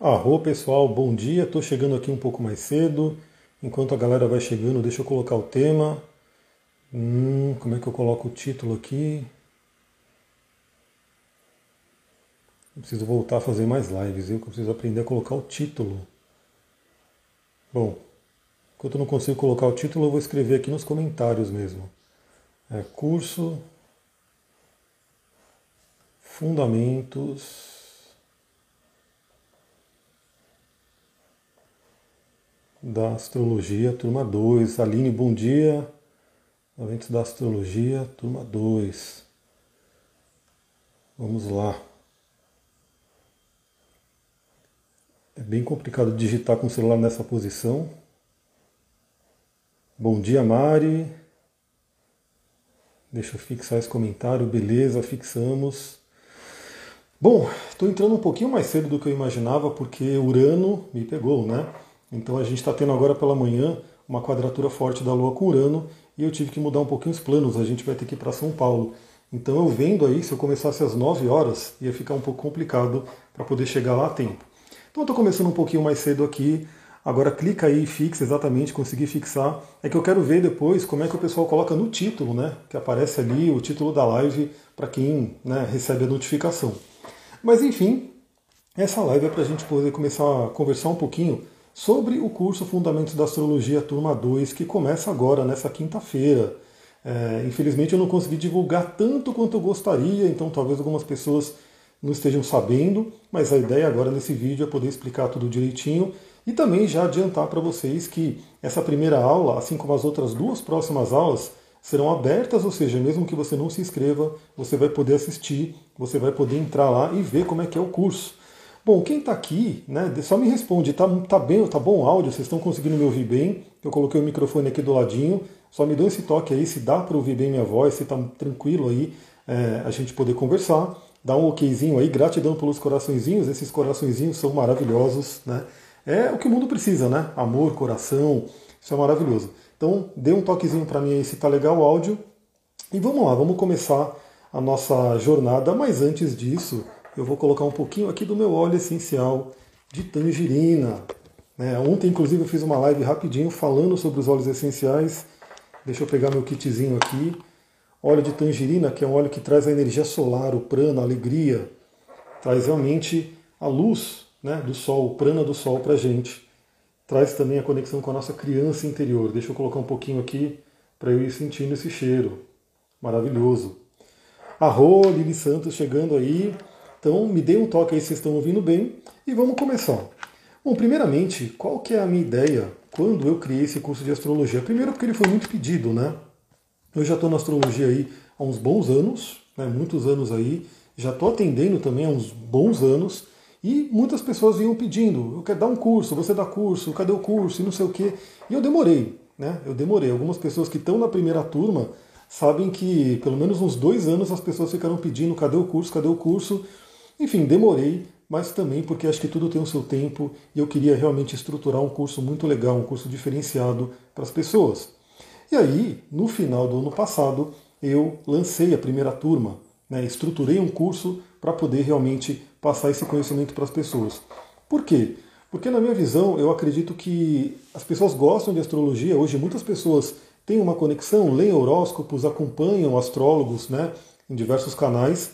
Arro pessoal, bom dia. Estou chegando aqui um pouco mais cedo. Enquanto a galera vai chegando, deixa eu colocar o tema. Hum, como é que eu coloco o título aqui? Eu preciso voltar a fazer mais lives, eu preciso aprender a colocar o título. Bom, enquanto eu não consigo colocar o título, eu vou escrever aqui nos comentários mesmo. É curso Fundamentos da Astrologia, turma 2. Aline, bom dia. Eventos da Astrologia, turma 2. Vamos lá. É bem complicado digitar com o celular nessa posição. Bom dia, Mari. Deixa eu fixar esse comentário. Beleza, fixamos. Bom, estou entrando um pouquinho mais cedo do que eu imaginava porque Urano me pegou, né? Então a gente está tendo agora pela manhã uma quadratura forte da Lua com Urano e eu tive que mudar um pouquinho os planos. A gente vai ter que ir para São Paulo. Então eu vendo aí, se eu começasse às 9 horas, ia ficar um pouco complicado para poder chegar lá a tempo. Então eu estou começando um pouquinho mais cedo aqui. Agora clica aí e fixa exatamente, conseguir fixar. É que eu quero ver depois como é que o pessoal coloca no título, né? Que aparece ali o título da live para quem né, recebe a notificação. Mas enfim, essa live é para a gente poder começar a conversar um pouquinho sobre o curso Fundamentos da Astrologia Turma 2, que começa agora, nessa quinta-feira. É, infelizmente eu não consegui divulgar tanto quanto eu gostaria, então talvez algumas pessoas não estejam sabendo, mas a ideia agora nesse vídeo é poder explicar tudo direitinho e também já adiantar para vocês que essa primeira aula, assim como as outras duas próximas aulas, serão abertas, ou seja, mesmo que você não se inscreva, você vai poder assistir, você vai poder entrar lá e ver como é que é o curso. Bom, quem está aqui, né, só me responde, tá, tá bem, tá bom o áudio, vocês estão conseguindo me ouvir bem? Eu coloquei o microfone aqui do ladinho, só me dão esse toque aí, se dá para ouvir bem minha voz, se está tranquilo aí, é, a gente poder conversar. Dá um okzinho aí, gratidão pelos coraçõezinhos, esses coraçõezinhos são maravilhosos, né? É o que o mundo precisa, né? Amor, coração, isso é maravilhoso. Então, dê um toquezinho para mim aí se tá legal o áudio. E vamos lá, vamos começar a nossa jornada, mas antes disso, eu vou colocar um pouquinho aqui do meu óleo essencial de tangerina. É, ontem, inclusive, eu fiz uma live rapidinho falando sobre os óleos essenciais. Deixa eu pegar meu kitzinho aqui. Óleo de tangerina, que é um óleo que traz a energia solar, o prana, a alegria, traz realmente a luz né, do sol, o prana do sol para gente. Traz também a conexão com a nossa criança interior. Deixa eu colocar um pouquinho aqui para eu ir sentindo esse cheiro. Maravilhoso. Arro, Lili Santos chegando aí. Então me dê um toque aí se estão ouvindo bem e vamos começar. Bom, primeiramente, qual que é a minha ideia quando eu criei esse curso de astrologia? Primeiro porque ele foi muito pedido, né? Eu já estou na astrologia aí há uns bons anos, né, muitos anos aí, já estou atendendo também há uns bons anos, e muitas pessoas vinham pedindo, eu quero dar um curso, você dá curso, cadê o curso, e não sei o quê. E eu demorei, né? Eu demorei. Algumas pessoas que estão na primeira turma sabem que pelo menos uns dois anos as pessoas ficaram pedindo, cadê o curso, cadê o curso? Enfim, demorei, mas também porque acho que tudo tem o seu tempo e eu queria realmente estruturar um curso muito legal, um curso diferenciado para as pessoas. E aí, no final do ano passado, eu lancei a primeira turma, né, estruturei um curso para poder realmente passar esse conhecimento para as pessoas. Por quê? Porque, na minha visão, eu acredito que as pessoas gostam de astrologia. Hoje, muitas pessoas têm uma conexão, leem horóscopos, acompanham astrólogos né, em diversos canais,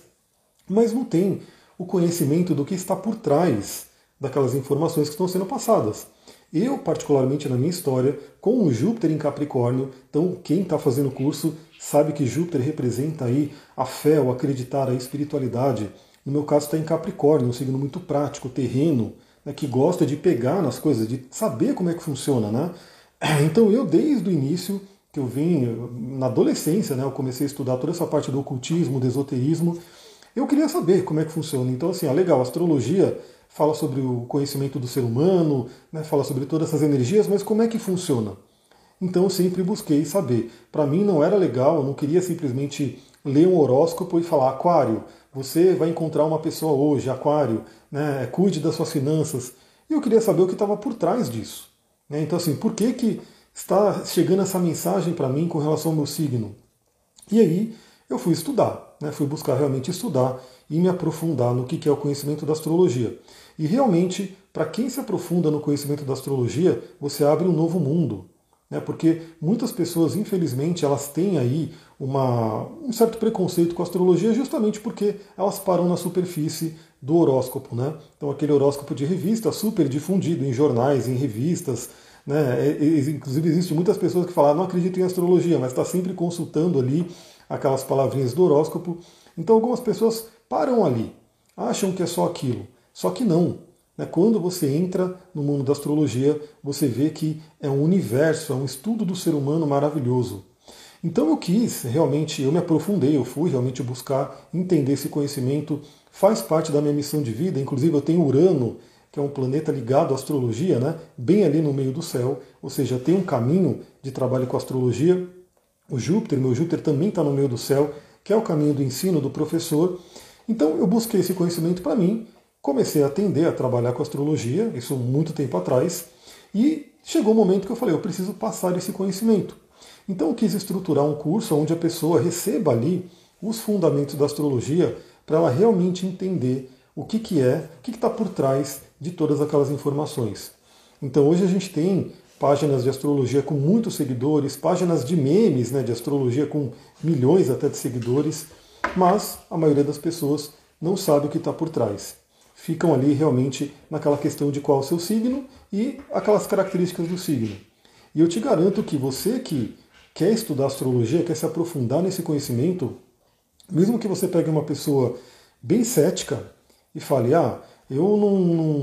mas não tem o conhecimento do que está por trás daquelas informações que estão sendo passadas. Eu, particularmente na minha história, com o Júpiter em Capricórnio, então quem está fazendo o curso sabe que Júpiter representa aí a fé, o acreditar, a espiritualidade. No meu caso está em Capricórnio, um signo muito prático, terreno, né, que gosta de pegar nas coisas, de saber como é que funciona. Né? Então eu, desde o início, que eu vim, na adolescência, né, eu comecei a estudar toda essa parte do ocultismo, do esoterismo, eu queria saber como é que funciona. Então, assim, ah, legal, a astrologia fala sobre o conhecimento do ser humano, né, fala sobre todas essas energias, mas como é que funciona? Então eu sempre busquei saber. Para mim não era legal, eu não queria simplesmente ler um horóscopo e falar, Aquário, você vai encontrar uma pessoa hoje, Aquário, né, cuide das suas finanças. E eu queria saber o que estava por trás disso. Né? Então, assim, por que, que está chegando essa mensagem para mim com relação ao meu signo? E aí eu fui estudar. Né, fui buscar realmente estudar e me aprofundar no que é o conhecimento da astrologia. E realmente, para quem se aprofunda no conhecimento da astrologia, você abre um novo mundo. Né? Porque muitas pessoas, infelizmente, elas têm aí uma, um certo preconceito com a astrologia justamente porque elas param na superfície do horóscopo. Né? Então, aquele horóscopo de revista super difundido em jornais, em revistas. Né? Inclusive, existem muitas pessoas que falam, ah, não acredito em astrologia, mas está sempre consultando ali aquelas palavrinhas do horóscopo. Então, algumas pessoas param ali, acham que é só aquilo. Só que não. Né? Quando você entra no mundo da astrologia, você vê que é um universo, é um estudo do ser humano maravilhoso. Então eu quis realmente, eu me aprofundei, eu fui realmente buscar entender esse conhecimento, faz parte da minha missão de vida, inclusive eu tenho Urano, que é um planeta ligado à astrologia, né? bem ali no meio do céu, ou seja, tem um caminho de trabalho com a astrologia. O Júpiter, meu Júpiter também está no meio do céu, que é o caminho do ensino do professor. Então eu busquei esse conhecimento para mim, comecei a atender a trabalhar com astrologia, isso muito tempo atrás, e chegou o um momento que eu falei, eu preciso passar esse conhecimento. Então eu quis estruturar um curso onde a pessoa receba ali os fundamentos da astrologia para ela realmente entender o que, que é, o que está por trás de todas aquelas informações. Então hoje a gente tem páginas de astrologia com muitos seguidores, páginas de memes né, de astrologia com milhões até de seguidores, mas a maioria das pessoas não sabe o que está por trás. Ficam ali realmente naquela questão de qual é o seu signo e aquelas características do signo. E eu te garanto que você que quer estudar astrologia, quer se aprofundar nesse conhecimento, mesmo que você pegue uma pessoa bem cética e fale, ah, eu não, não,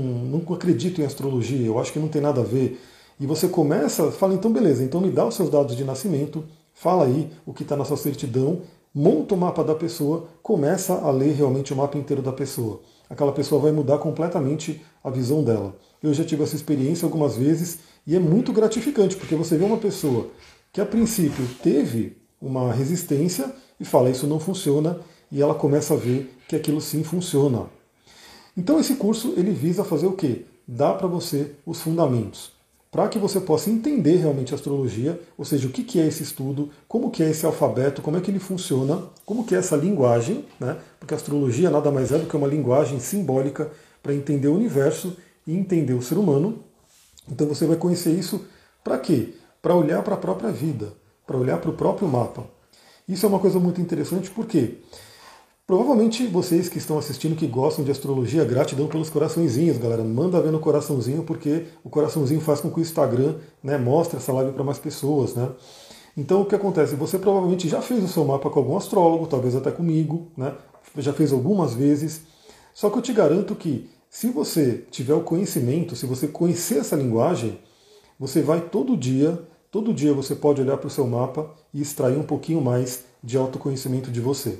não acredito em astrologia, eu acho que não tem nada a ver. E você começa, fala, então beleza, então me dá os seus dados de nascimento, fala aí o que está na sua certidão, monta o mapa da pessoa, começa a ler realmente o mapa inteiro da pessoa. Aquela pessoa vai mudar completamente a visão dela. Eu já tive essa experiência algumas vezes e é muito gratificante, porque você vê uma pessoa que a princípio teve uma resistência e fala isso não funciona e ela começa a ver que aquilo sim funciona. Então esse curso ele visa fazer o quê? Dar para você os fundamentos para que você possa entender realmente a astrologia, ou seja, o que é esse estudo, como que é esse alfabeto, como é que ele funciona, como que é essa linguagem, né? porque a astrologia nada mais é do que uma linguagem simbólica para entender o universo e entender o ser humano. Então você vai conhecer isso para quê? Para olhar para a própria vida, para olhar para o próprio mapa. Isso é uma coisa muito interessante porque Provavelmente vocês que estão assistindo, que gostam de astrologia, gratidão pelos coraçõezinhos, galera. Manda ver no coraçãozinho, porque o coraçãozinho faz com que o Instagram né, mostre essa live para mais pessoas. Né? Então o que acontece? Você provavelmente já fez o seu mapa com algum astrólogo, talvez até comigo, né? já fez algumas vezes. Só que eu te garanto que se você tiver o conhecimento, se você conhecer essa linguagem, você vai todo dia, todo dia você pode olhar para o seu mapa e extrair um pouquinho mais de autoconhecimento de você.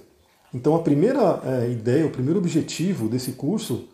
Então a primeira é, ideia, o primeiro objetivo desse curso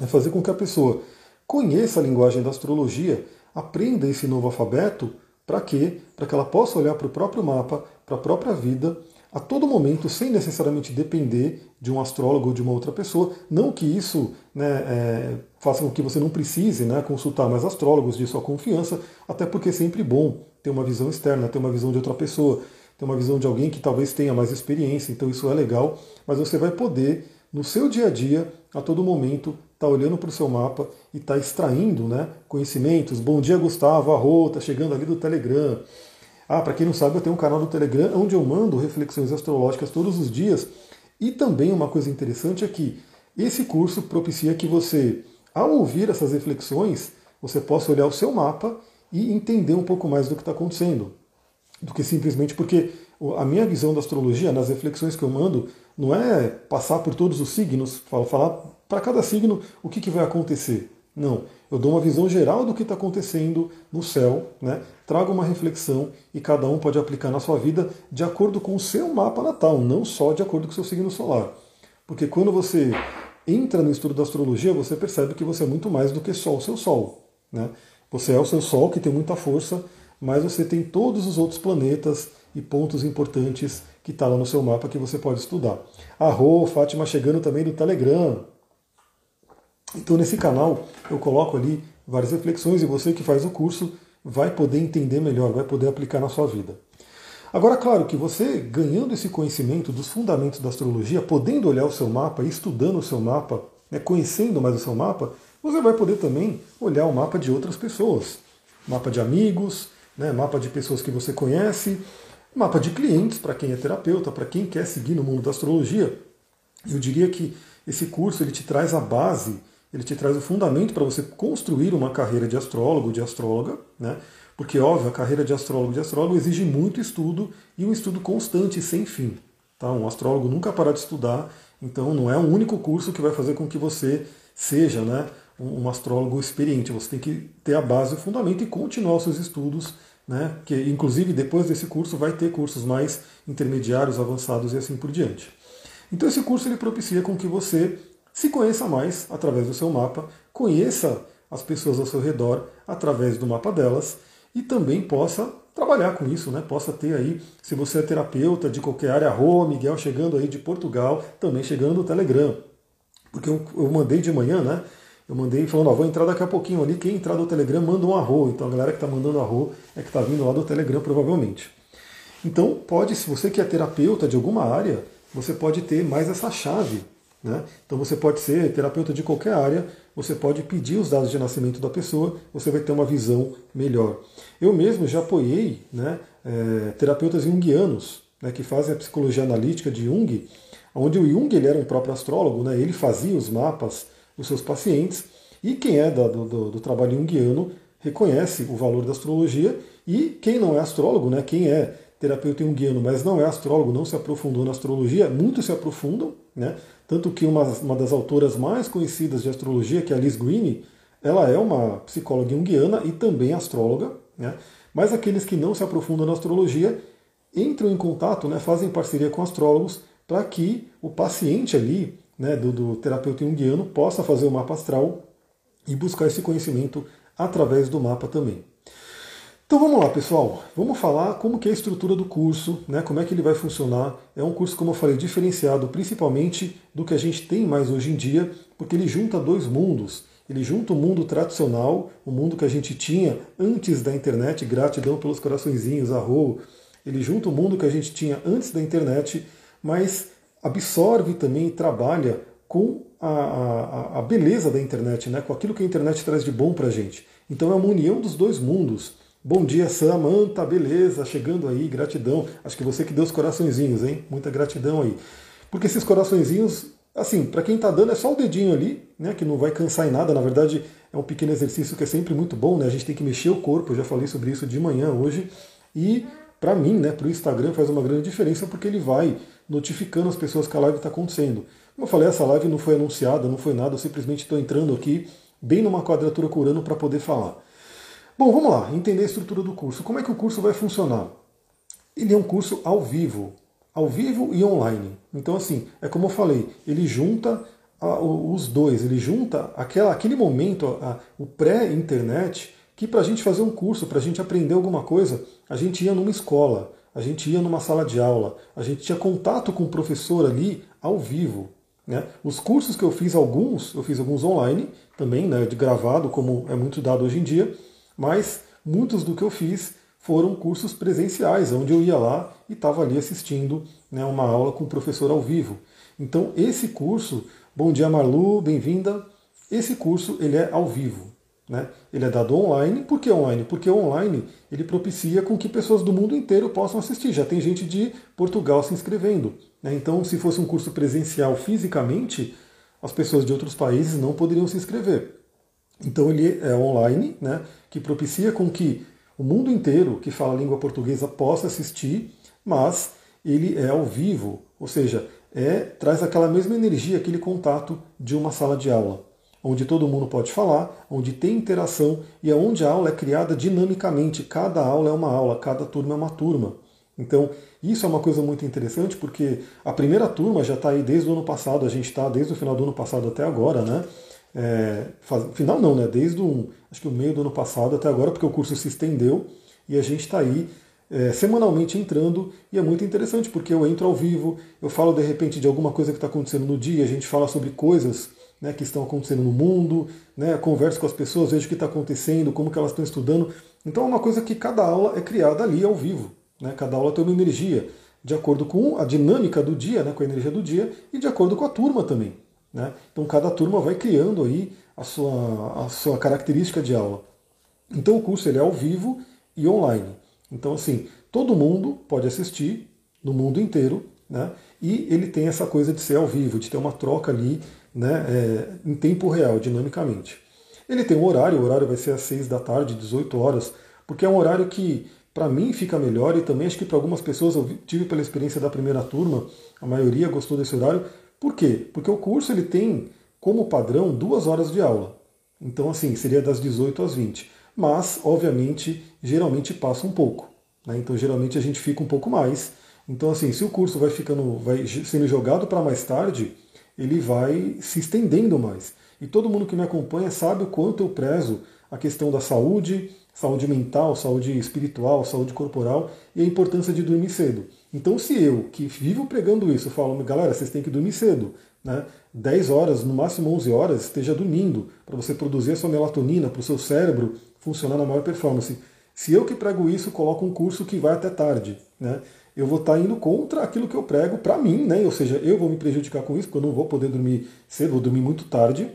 é fazer com que a pessoa conheça a linguagem da astrologia, aprenda esse novo alfabeto, para quê? Para que ela possa olhar para o próprio mapa, para a própria vida, a todo momento, sem necessariamente depender de um astrólogo ou de uma outra pessoa. Não que isso né, é, faça com que você não precise né, consultar mais astrólogos de sua confiança, até porque é sempre bom ter uma visão externa, ter uma visão de outra pessoa ter uma visão de alguém que talvez tenha mais experiência, então isso é legal, mas você vai poder, no seu dia a dia, a todo momento, estar tá olhando para o seu mapa e estar tá extraindo né, conhecimentos. Bom dia, Gustavo, arro, tá chegando ali do Telegram. Ah, para quem não sabe, eu tenho um canal do Telegram onde eu mando reflexões astrológicas todos os dias. E também uma coisa interessante é que esse curso propicia que você, ao ouvir essas reflexões, você possa olhar o seu mapa e entender um pouco mais do que está acontecendo do que simplesmente porque a minha visão da astrologia, nas reflexões que eu mando, não é passar por todos os signos, falar para cada signo o que, que vai acontecer. Não, eu dou uma visão geral do que está acontecendo no céu, né? trago uma reflexão e cada um pode aplicar na sua vida de acordo com o seu mapa natal, não só de acordo com o seu signo solar. Porque quando você entra no estudo da astrologia, você percebe que você é muito mais do que só o seu Sol. Né? Você é o seu Sol que tem muita força, mas você tem todos os outros planetas e pontos importantes que está lá no seu mapa que você pode estudar. A Rô, Fátima chegando também do Telegram. Então nesse canal eu coloco ali várias reflexões e você que faz o curso vai poder entender melhor, vai poder aplicar na sua vida. Agora, claro que você, ganhando esse conhecimento dos fundamentos da astrologia, podendo olhar o seu mapa, estudando o seu mapa, né, conhecendo mais o seu mapa, você vai poder também olhar o mapa de outras pessoas. Mapa de amigos, né, mapa de pessoas que você conhece, mapa de clientes, para quem é terapeuta, para quem quer seguir no mundo da astrologia. Eu diria que esse curso ele te traz a base, ele te traz o fundamento para você construir uma carreira de astrólogo, de astróloga, né? Porque, óbvio, a carreira de astrólogo de astrólogo exige muito estudo e um estudo constante, sem fim. Tá? Um astrólogo nunca para de estudar, então não é um único curso que vai fazer com que você seja né, um astrólogo experiente. Você tem que ter a base, o fundamento e continuar os seus estudos, né, que inclusive depois desse curso vai ter cursos mais intermediários, avançados e assim por diante. Então esse curso ele propicia com que você se conheça mais através do seu mapa, conheça as pessoas ao seu redor através do mapa delas e também possa trabalhar com isso, né? Possa ter aí, se você é terapeuta de qualquer área, Rô, Miguel chegando aí de Portugal, também chegando no Telegram. Porque eu, eu mandei de manhã, né? Eu mandei falando, ó, vou entrar daqui a pouquinho ali, quem entrar do Telegram manda um arro. Então a galera que está mandando arro é que está vindo lá do Telegram, provavelmente. Então pode, se você que é terapeuta de alguma área, você pode ter mais essa chave. Né? Então você pode ser terapeuta de qualquer área, você pode pedir os dados de nascimento da pessoa, você vai ter uma visão melhor. Eu mesmo já apoiei né, é, terapeutas junguianos né, que fazem a psicologia analítica de Jung, onde o Jung ele era um próprio astrólogo, né, ele fazia os mapas dos seus pacientes, e quem é da, do, do, trabalho junguiano reconhece o valor da astrologia, e quem não é astrólogo, né, quem é terapeuta junguiano, mas não é astrólogo, não se aprofundou na astrologia, muitos se aprofundam, né? Tanto que uma, uma das autoras mais conhecidas de astrologia, que é a Liz Greene, ela é uma psicóloga junguiana e também astróloga, né? Mas aqueles que não se aprofundam na astrologia entram em contato, né, fazem parceria com astrólogos para que o paciente ali, né, do, do terapeuta junguiano, possa fazer o mapa astral e buscar esse conhecimento através do mapa também. Então vamos lá, pessoal. Vamos falar como que é a estrutura do curso, né? Como é que ele vai funcionar. É um curso, como eu falei, diferenciado, principalmente do que a gente tem mais hoje em dia, porque ele junta dois mundos. Ele junta o mundo tradicional, o mundo que a gente tinha antes da internet, gratidão pelos coraçõezinhos, arro. Ele junta o mundo que a gente tinha antes da internet, mas absorve também e trabalha com a, a, a beleza da internet, né? com aquilo que a internet traz de bom para a gente. Então é uma união dos dois mundos Bom dia, Samanta, beleza, chegando aí, gratidão. Acho que você que deu os coraçõezinhos, hein? Muita gratidão aí. Porque esses coraçõezinhos, assim, para quem tá dando é só o dedinho ali, né? Que não vai cansar em nada. Na verdade, é um pequeno exercício que é sempre muito bom, né? A gente tem que mexer o corpo. Eu já falei sobre isso de manhã hoje. E para mim, né, para o Instagram faz uma grande diferença porque ele vai notificando as pessoas que a live está acontecendo. Como eu falei, essa live não foi anunciada, não foi nada, eu simplesmente estou entrando aqui bem numa quadratura curando para poder falar. Bom, vamos lá, entender a estrutura do curso. Como é que o curso vai funcionar? Ele é um curso ao vivo, ao vivo e online. Então, assim, é como eu falei, ele junta a, os dois, ele junta aquela, aquele momento, a, o pré-internet, que para a gente fazer um curso, para a gente aprender alguma coisa, a gente ia numa escola, a gente ia numa sala de aula, a gente tinha contato com o professor ali ao vivo. Né? Os cursos que eu fiz, alguns, eu fiz alguns online também, né, de gravado, como é muito dado hoje em dia, mas muitos do que eu fiz foram cursos presenciais, onde eu ia lá e estava ali assistindo né, uma aula com o professor ao vivo. Então esse curso, bom dia Marlu, bem-vinda. Esse curso ele é ao vivo, né? Ele é dado online. Por que online? Porque online ele propicia com que pessoas do mundo inteiro possam assistir. Já tem gente de Portugal se inscrevendo. Né? Então, se fosse um curso presencial fisicamente, as pessoas de outros países não poderiam se inscrever. Então ele é online, né, que propicia com que o mundo inteiro que fala língua portuguesa possa assistir, mas ele é ao vivo, ou seja, é, traz aquela mesma energia, aquele contato de uma sala de aula, onde todo mundo pode falar, onde tem interação e onde a aula é criada dinamicamente. Cada aula é uma aula, cada turma é uma turma. Então, isso é uma coisa muito interessante porque a primeira turma já está aí desde o ano passado, a gente está desde o final do ano passado até agora, né? É, faz, final não, né? Desde o, acho que o meio do ano passado até agora, porque o curso se estendeu e a gente está aí é, semanalmente entrando e é muito interessante porque eu entro ao vivo, eu falo de repente de alguma coisa que está acontecendo no dia, a gente fala sobre coisas né, que estão acontecendo no mundo, né, converso com as pessoas, vejo o que está acontecendo, como que elas estão estudando. Então é uma coisa que cada aula é criada ali ao vivo. Né? Cada aula tem uma energia de acordo com a dinâmica do dia, né? com a energia do dia, e de acordo com a turma também. Né? Então cada turma vai criando aí a sua, a sua característica de aula. Então o curso ele é ao vivo e online. Então assim, todo mundo pode assistir no mundo inteiro, né? E ele tem essa coisa de ser ao vivo, de ter uma troca ali, né? É, em tempo real, dinamicamente. Ele tem um horário, o horário vai ser às 6 da tarde, 18 horas, porque é um horário que para mim fica melhor e também acho que para algumas pessoas, eu tive pela experiência da primeira turma, a maioria gostou desse horário. Por quê? Porque o curso ele tem como padrão duas horas de aula. Então, assim, seria das 18 às 20. Mas, obviamente, geralmente passa um pouco. Né? Então, geralmente a gente fica um pouco mais. Então, assim, se o curso vai ficando, vai sendo jogado para mais tarde, ele vai se estendendo mais. E todo mundo que me acompanha sabe o quanto eu prezo a questão da saúde, saúde mental, saúde espiritual, saúde corporal e a importância de dormir cedo. Então, se eu, que vivo pregando isso, falo, galera, vocês têm que dormir cedo, né? 10 horas, no máximo 11 horas, esteja dormindo, para você produzir a sua melatonina, para o seu cérebro funcionar na maior performance. Se eu que prego isso, coloco um curso que vai até tarde, né? Eu vou estar indo contra aquilo que eu prego para mim, né? Ou seja, eu vou me prejudicar com isso, porque eu não vou poder dormir cedo, vou dormir muito tarde.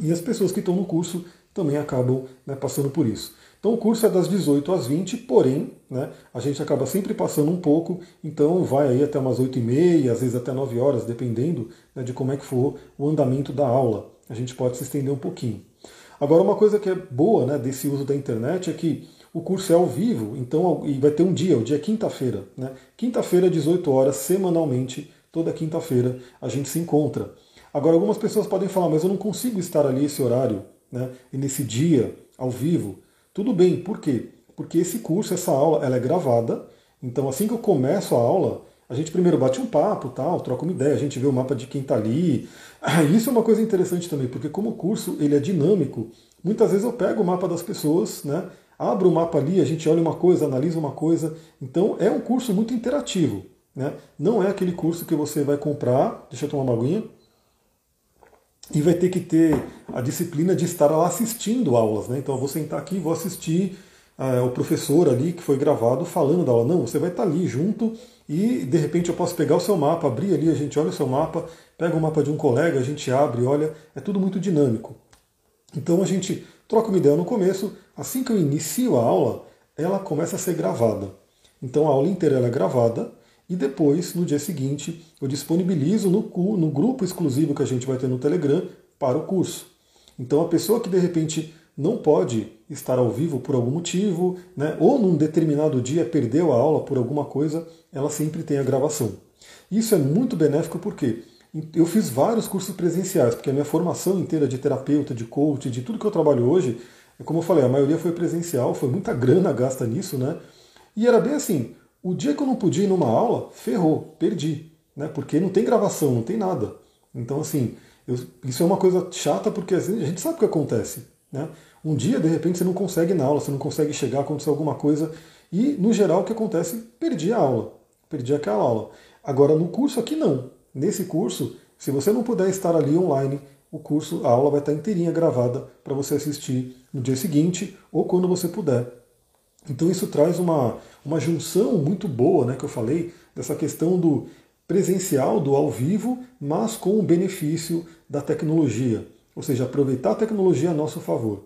E as pessoas que estão no curso também acabam né, passando por isso. Então o curso é das 18 às 20, porém, né, a gente acaba sempre passando um pouco, então vai aí até umas 8 e meia, às vezes até 9 horas, dependendo né, de como é que for o andamento da aula. A gente pode se estender um pouquinho. Agora, uma coisa que é boa né, desse uso da internet é que o curso é ao vivo, então e vai ter um dia, o dia é quinta-feira. Né? Quinta-feira, 18 horas, semanalmente, toda quinta-feira, a gente se encontra. Agora, algumas pessoas podem falar, mas eu não consigo estar ali esse horário, né, e nesse dia, ao vivo. Tudo bem, por quê? Porque esse curso, essa aula, ela é gravada. Então, assim que eu começo a aula, a gente primeiro bate um papo, tal, troca uma ideia, a gente vê o mapa de quem está ali. Isso é uma coisa interessante também, porque como o curso ele é dinâmico, muitas vezes eu pego o mapa das pessoas, né, abro o mapa ali, a gente olha uma coisa, analisa uma coisa. Então, é um curso muito interativo. Né? Não é aquele curso que você vai comprar, deixa eu tomar uma aguinha, e vai ter que ter a disciplina de estar lá assistindo aulas. Né? Então eu vou sentar aqui e vou assistir uh, o professor ali que foi gravado falando da aula. Não, você vai estar ali junto e de repente eu posso pegar o seu mapa, abrir ali, a gente olha o seu mapa, pega o mapa de um colega, a gente abre, olha, é tudo muito dinâmico. Então a gente troca uma ideia no começo, assim que eu inicio a aula, ela começa a ser gravada. Então a aula inteira é gravada, e depois, no dia seguinte, eu disponibilizo no, no grupo exclusivo que a gente vai ter no Telegram para o curso. Então a pessoa que de repente não pode estar ao vivo por algum motivo, né, ou num determinado dia perdeu a aula por alguma coisa, ela sempre tem a gravação. Isso é muito benéfico porque eu fiz vários cursos presenciais, porque a minha formação inteira de terapeuta, de coach, de tudo que eu trabalho hoje, como eu falei, a maioria foi presencial, foi muita grana gasta nisso, né? E era bem assim, o dia que eu não podia ir numa aula, ferrou, perdi, né? Porque não tem gravação, não tem nada. Então, assim, eu, isso é uma coisa chata porque a gente sabe o que acontece, né? Um dia, de repente, você não consegue ir na aula, você não consegue chegar, acontecer alguma coisa e, no geral, o que acontece? Perdi a aula, perdi aquela aula. Agora, no curso aqui, não. Nesse curso, se você não puder estar ali online, o curso, a aula vai estar inteirinha gravada para você assistir no dia seguinte ou quando você puder. Então isso traz uma, uma junção muito boa, né, que eu falei, dessa questão do presencial, do ao vivo, mas com o benefício da tecnologia. Ou seja, aproveitar a tecnologia a nosso favor.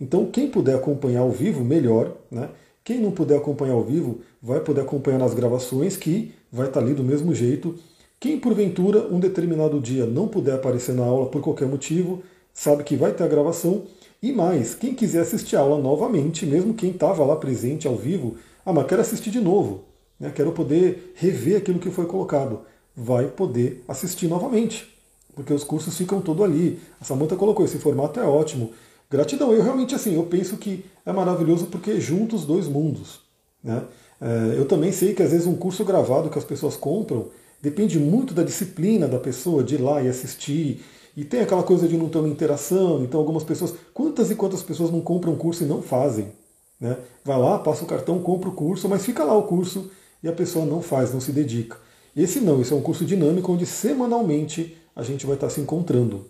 Então, quem puder acompanhar ao vivo, melhor. Né? Quem não puder acompanhar ao vivo, vai poder acompanhar nas gravações, que vai estar ali do mesmo jeito. Quem, porventura, um determinado dia não puder aparecer na aula por qualquer motivo, sabe que vai ter a gravação e mais, quem quiser assistir a aula novamente, mesmo quem estava lá presente ao vivo, ah, mas quero assistir de novo, né? quero poder rever aquilo que foi colocado, vai poder assistir novamente, porque os cursos ficam todo ali. A Samanta colocou, esse formato é ótimo. Gratidão, eu realmente assim, eu penso que é maravilhoso porque junta os dois mundos. Né? É, eu também sei que às vezes um curso gravado que as pessoas compram depende muito da disciplina da pessoa de ir lá e assistir e tem aquela coisa de não ter uma interação, então algumas pessoas, quantas e quantas pessoas não compram um curso e não fazem? Né? Vai lá, passa o cartão, compra o curso, mas fica lá o curso e a pessoa não faz, não se dedica. Esse não, esse é um curso dinâmico onde semanalmente a gente vai estar se encontrando.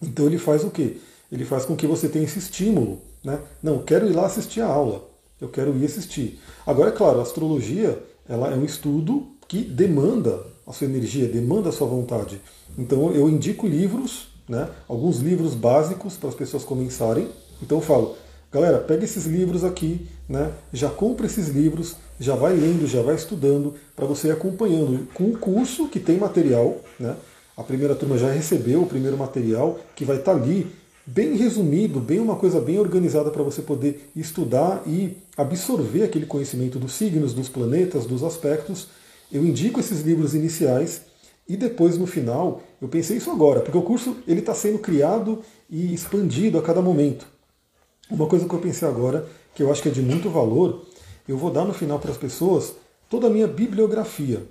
Então ele faz o quê? Ele faz com que você tenha esse estímulo. Né? Não, quero ir lá assistir a aula. eu quero ir assistir. Agora, é claro, a astrologia ela é um estudo que demanda a sua energia, demanda a sua vontade. Então eu indico livros, né, alguns livros básicos para as pessoas começarem. Então eu falo, galera, pega esses livros aqui, né, já compra esses livros, já vai lendo, já vai estudando, para você ir acompanhando com o curso que tem material. Né, a primeira turma já recebeu o primeiro material, que vai estar tá ali bem resumido, bem uma coisa bem organizada para você poder estudar e absorver aquele conhecimento dos signos, dos planetas, dos aspectos. Eu indico esses livros iniciais e depois no final, eu pensei isso agora, porque o curso ele está sendo criado e expandido a cada momento. Uma coisa que eu pensei agora, que eu acho que é de muito valor, eu vou dar no final para as pessoas toda a minha bibliografia.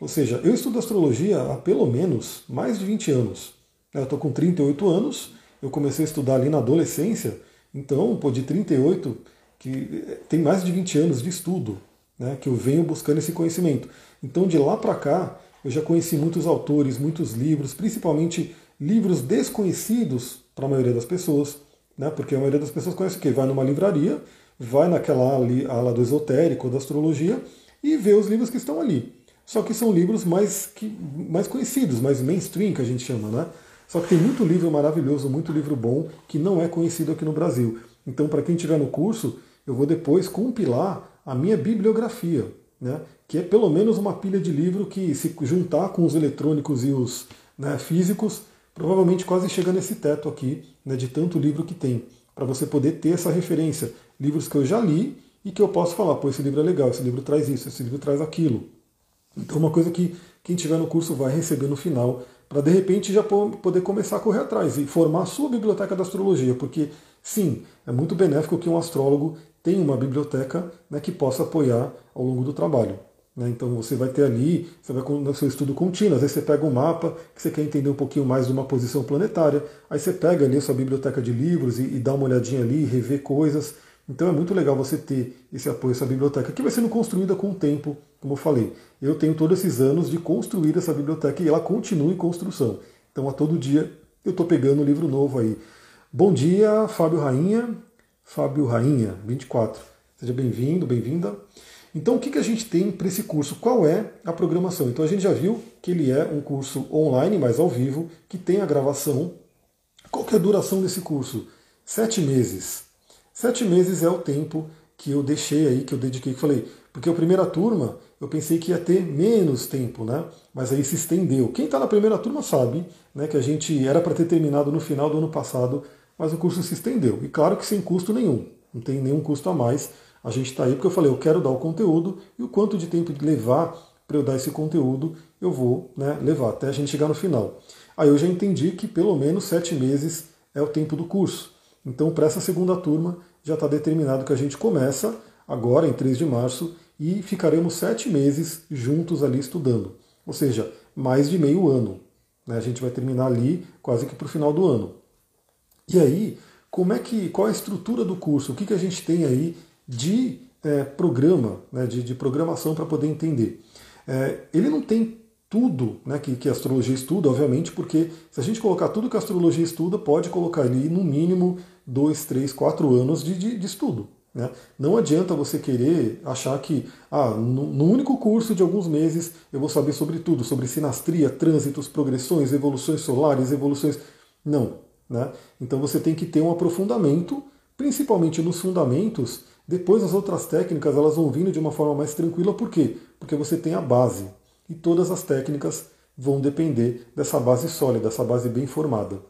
Ou seja, eu estudo astrologia há pelo menos mais de 20 anos. Eu estou com 38 anos eu comecei a estudar ali na adolescência, então, pô, de 38, que tem mais de 20 anos de estudo, né, que eu venho buscando esse conhecimento. Então, de lá para cá, eu já conheci muitos autores, muitos livros, principalmente livros desconhecidos para a maioria das pessoas, né, porque a maioria das pessoas conhece o quê? Vai numa livraria, vai naquela ala, ala do esotérico, da astrologia, e vê os livros que estão ali. Só que são livros mais, que, mais conhecidos, mais mainstream, que a gente chama, né? Só que tem muito livro maravilhoso, muito livro bom, que não é conhecido aqui no Brasil. Então, para quem estiver no curso, eu vou depois compilar a minha bibliografia, né? Que é pelo menos uma pilha de livro que, se juntar com os eletrônicos e os né, físicos, provavelmente quase chega nesse teto aqui, né, de tanto livro que tem, para você poder ter essa referência. Livros que eu já li e que eu posso falar, pô, esse livro é legal, esse livro traz isso, esse livro traz aquilo. Então, uma coisa que quem tiver no curso vai receber no final para de repente já poder começar a correr atrás e formar a sua biblioteca da astrologia, porque sim, é muito benéfico que um astrólogo tenha uma biblioteca né, que possa apoiar ao longo do trabalho. Né? Então você vai ter ali, você vai no seu estudo contínuo, às vezes você pega um mapa que você quer entender um pouquinho mais de uma posição planetária, aí você pega ali a sua biblioteca de livros e, e dá uma olhadinha ali, rever coisas. Então é muito legal você ter esse apoio, essa biblioteca, que vai sendo construída com o tempo, como eu falei. Eu tenho todos esses anos de construir essa biblioteca e ela continua em construção. Então a todo dia eu estou pegando um livro novo aí. Bom dia, Fábio Rainha. Fábio Rainha, 24. Seja bem-vindo, bem-vinda. Então o que, que a gente tem para esse curso? Qual é a programação? Então a gente já viu que ele é um curso online, mas ao vivo, que tem a gravação. Qual que é a duração desse curso? Sete meses. Sete meses é o tempo que eu deixei aí, que eu dediquei, que falei, porque a primeira turma eu pensei que ia ter menos tempo, né? Mas aí se estendeu. Quem está na primeira turma sabe né, que a gente era para ter terminado no final do ano passado, mas o curso se estendeu. E claro que sem custo nenhum, não tem nenhum custo a mais. A gente está aí porque eu falei, eu quero dar o conteúdo e o quanto de tempo de levar para eu dar esse conteúdo eu vou né, levar até a gente chegar no final. Aí eu já entendi que pelo menos sete meses é o tempo do curso. Então, para essa segunda turma, já está determinado que a gente começa agora, em 3 de março, e ficaremos sete meses juntos ali estudando. Ou seja, mais de meio ano. Né? A gente vai terminar ali quase que para o final do ano. E aí, como é que, qual é a estrutura do curso? O que, que a gente tem aí de é, programa, né, de, de programação para poder entender? É, ele não tem tudo né, que, que a astrologia estuda, obviamente, porque se a gente colocar tudo que a astrologia estuda, pode colocar ali no mínimo dois, três, quatro anos de, de, de estudo. Né? Não adianta você querer achar que ah, no, no, único curso de alguns meses eu vou saber sobre tudo, sobre sinastria, trânsitos, progressões, evoluções solares, evoluções. Não. Né? Então você tem que ter um aprofundamento, principalmente nos fundamentos. Depois as outras técnicas elas vão vindo de uma forma mais tranquila, por quê? Porque você tem a base e todas as técnicas vão depender dessa base sólida, dessa base bem formada.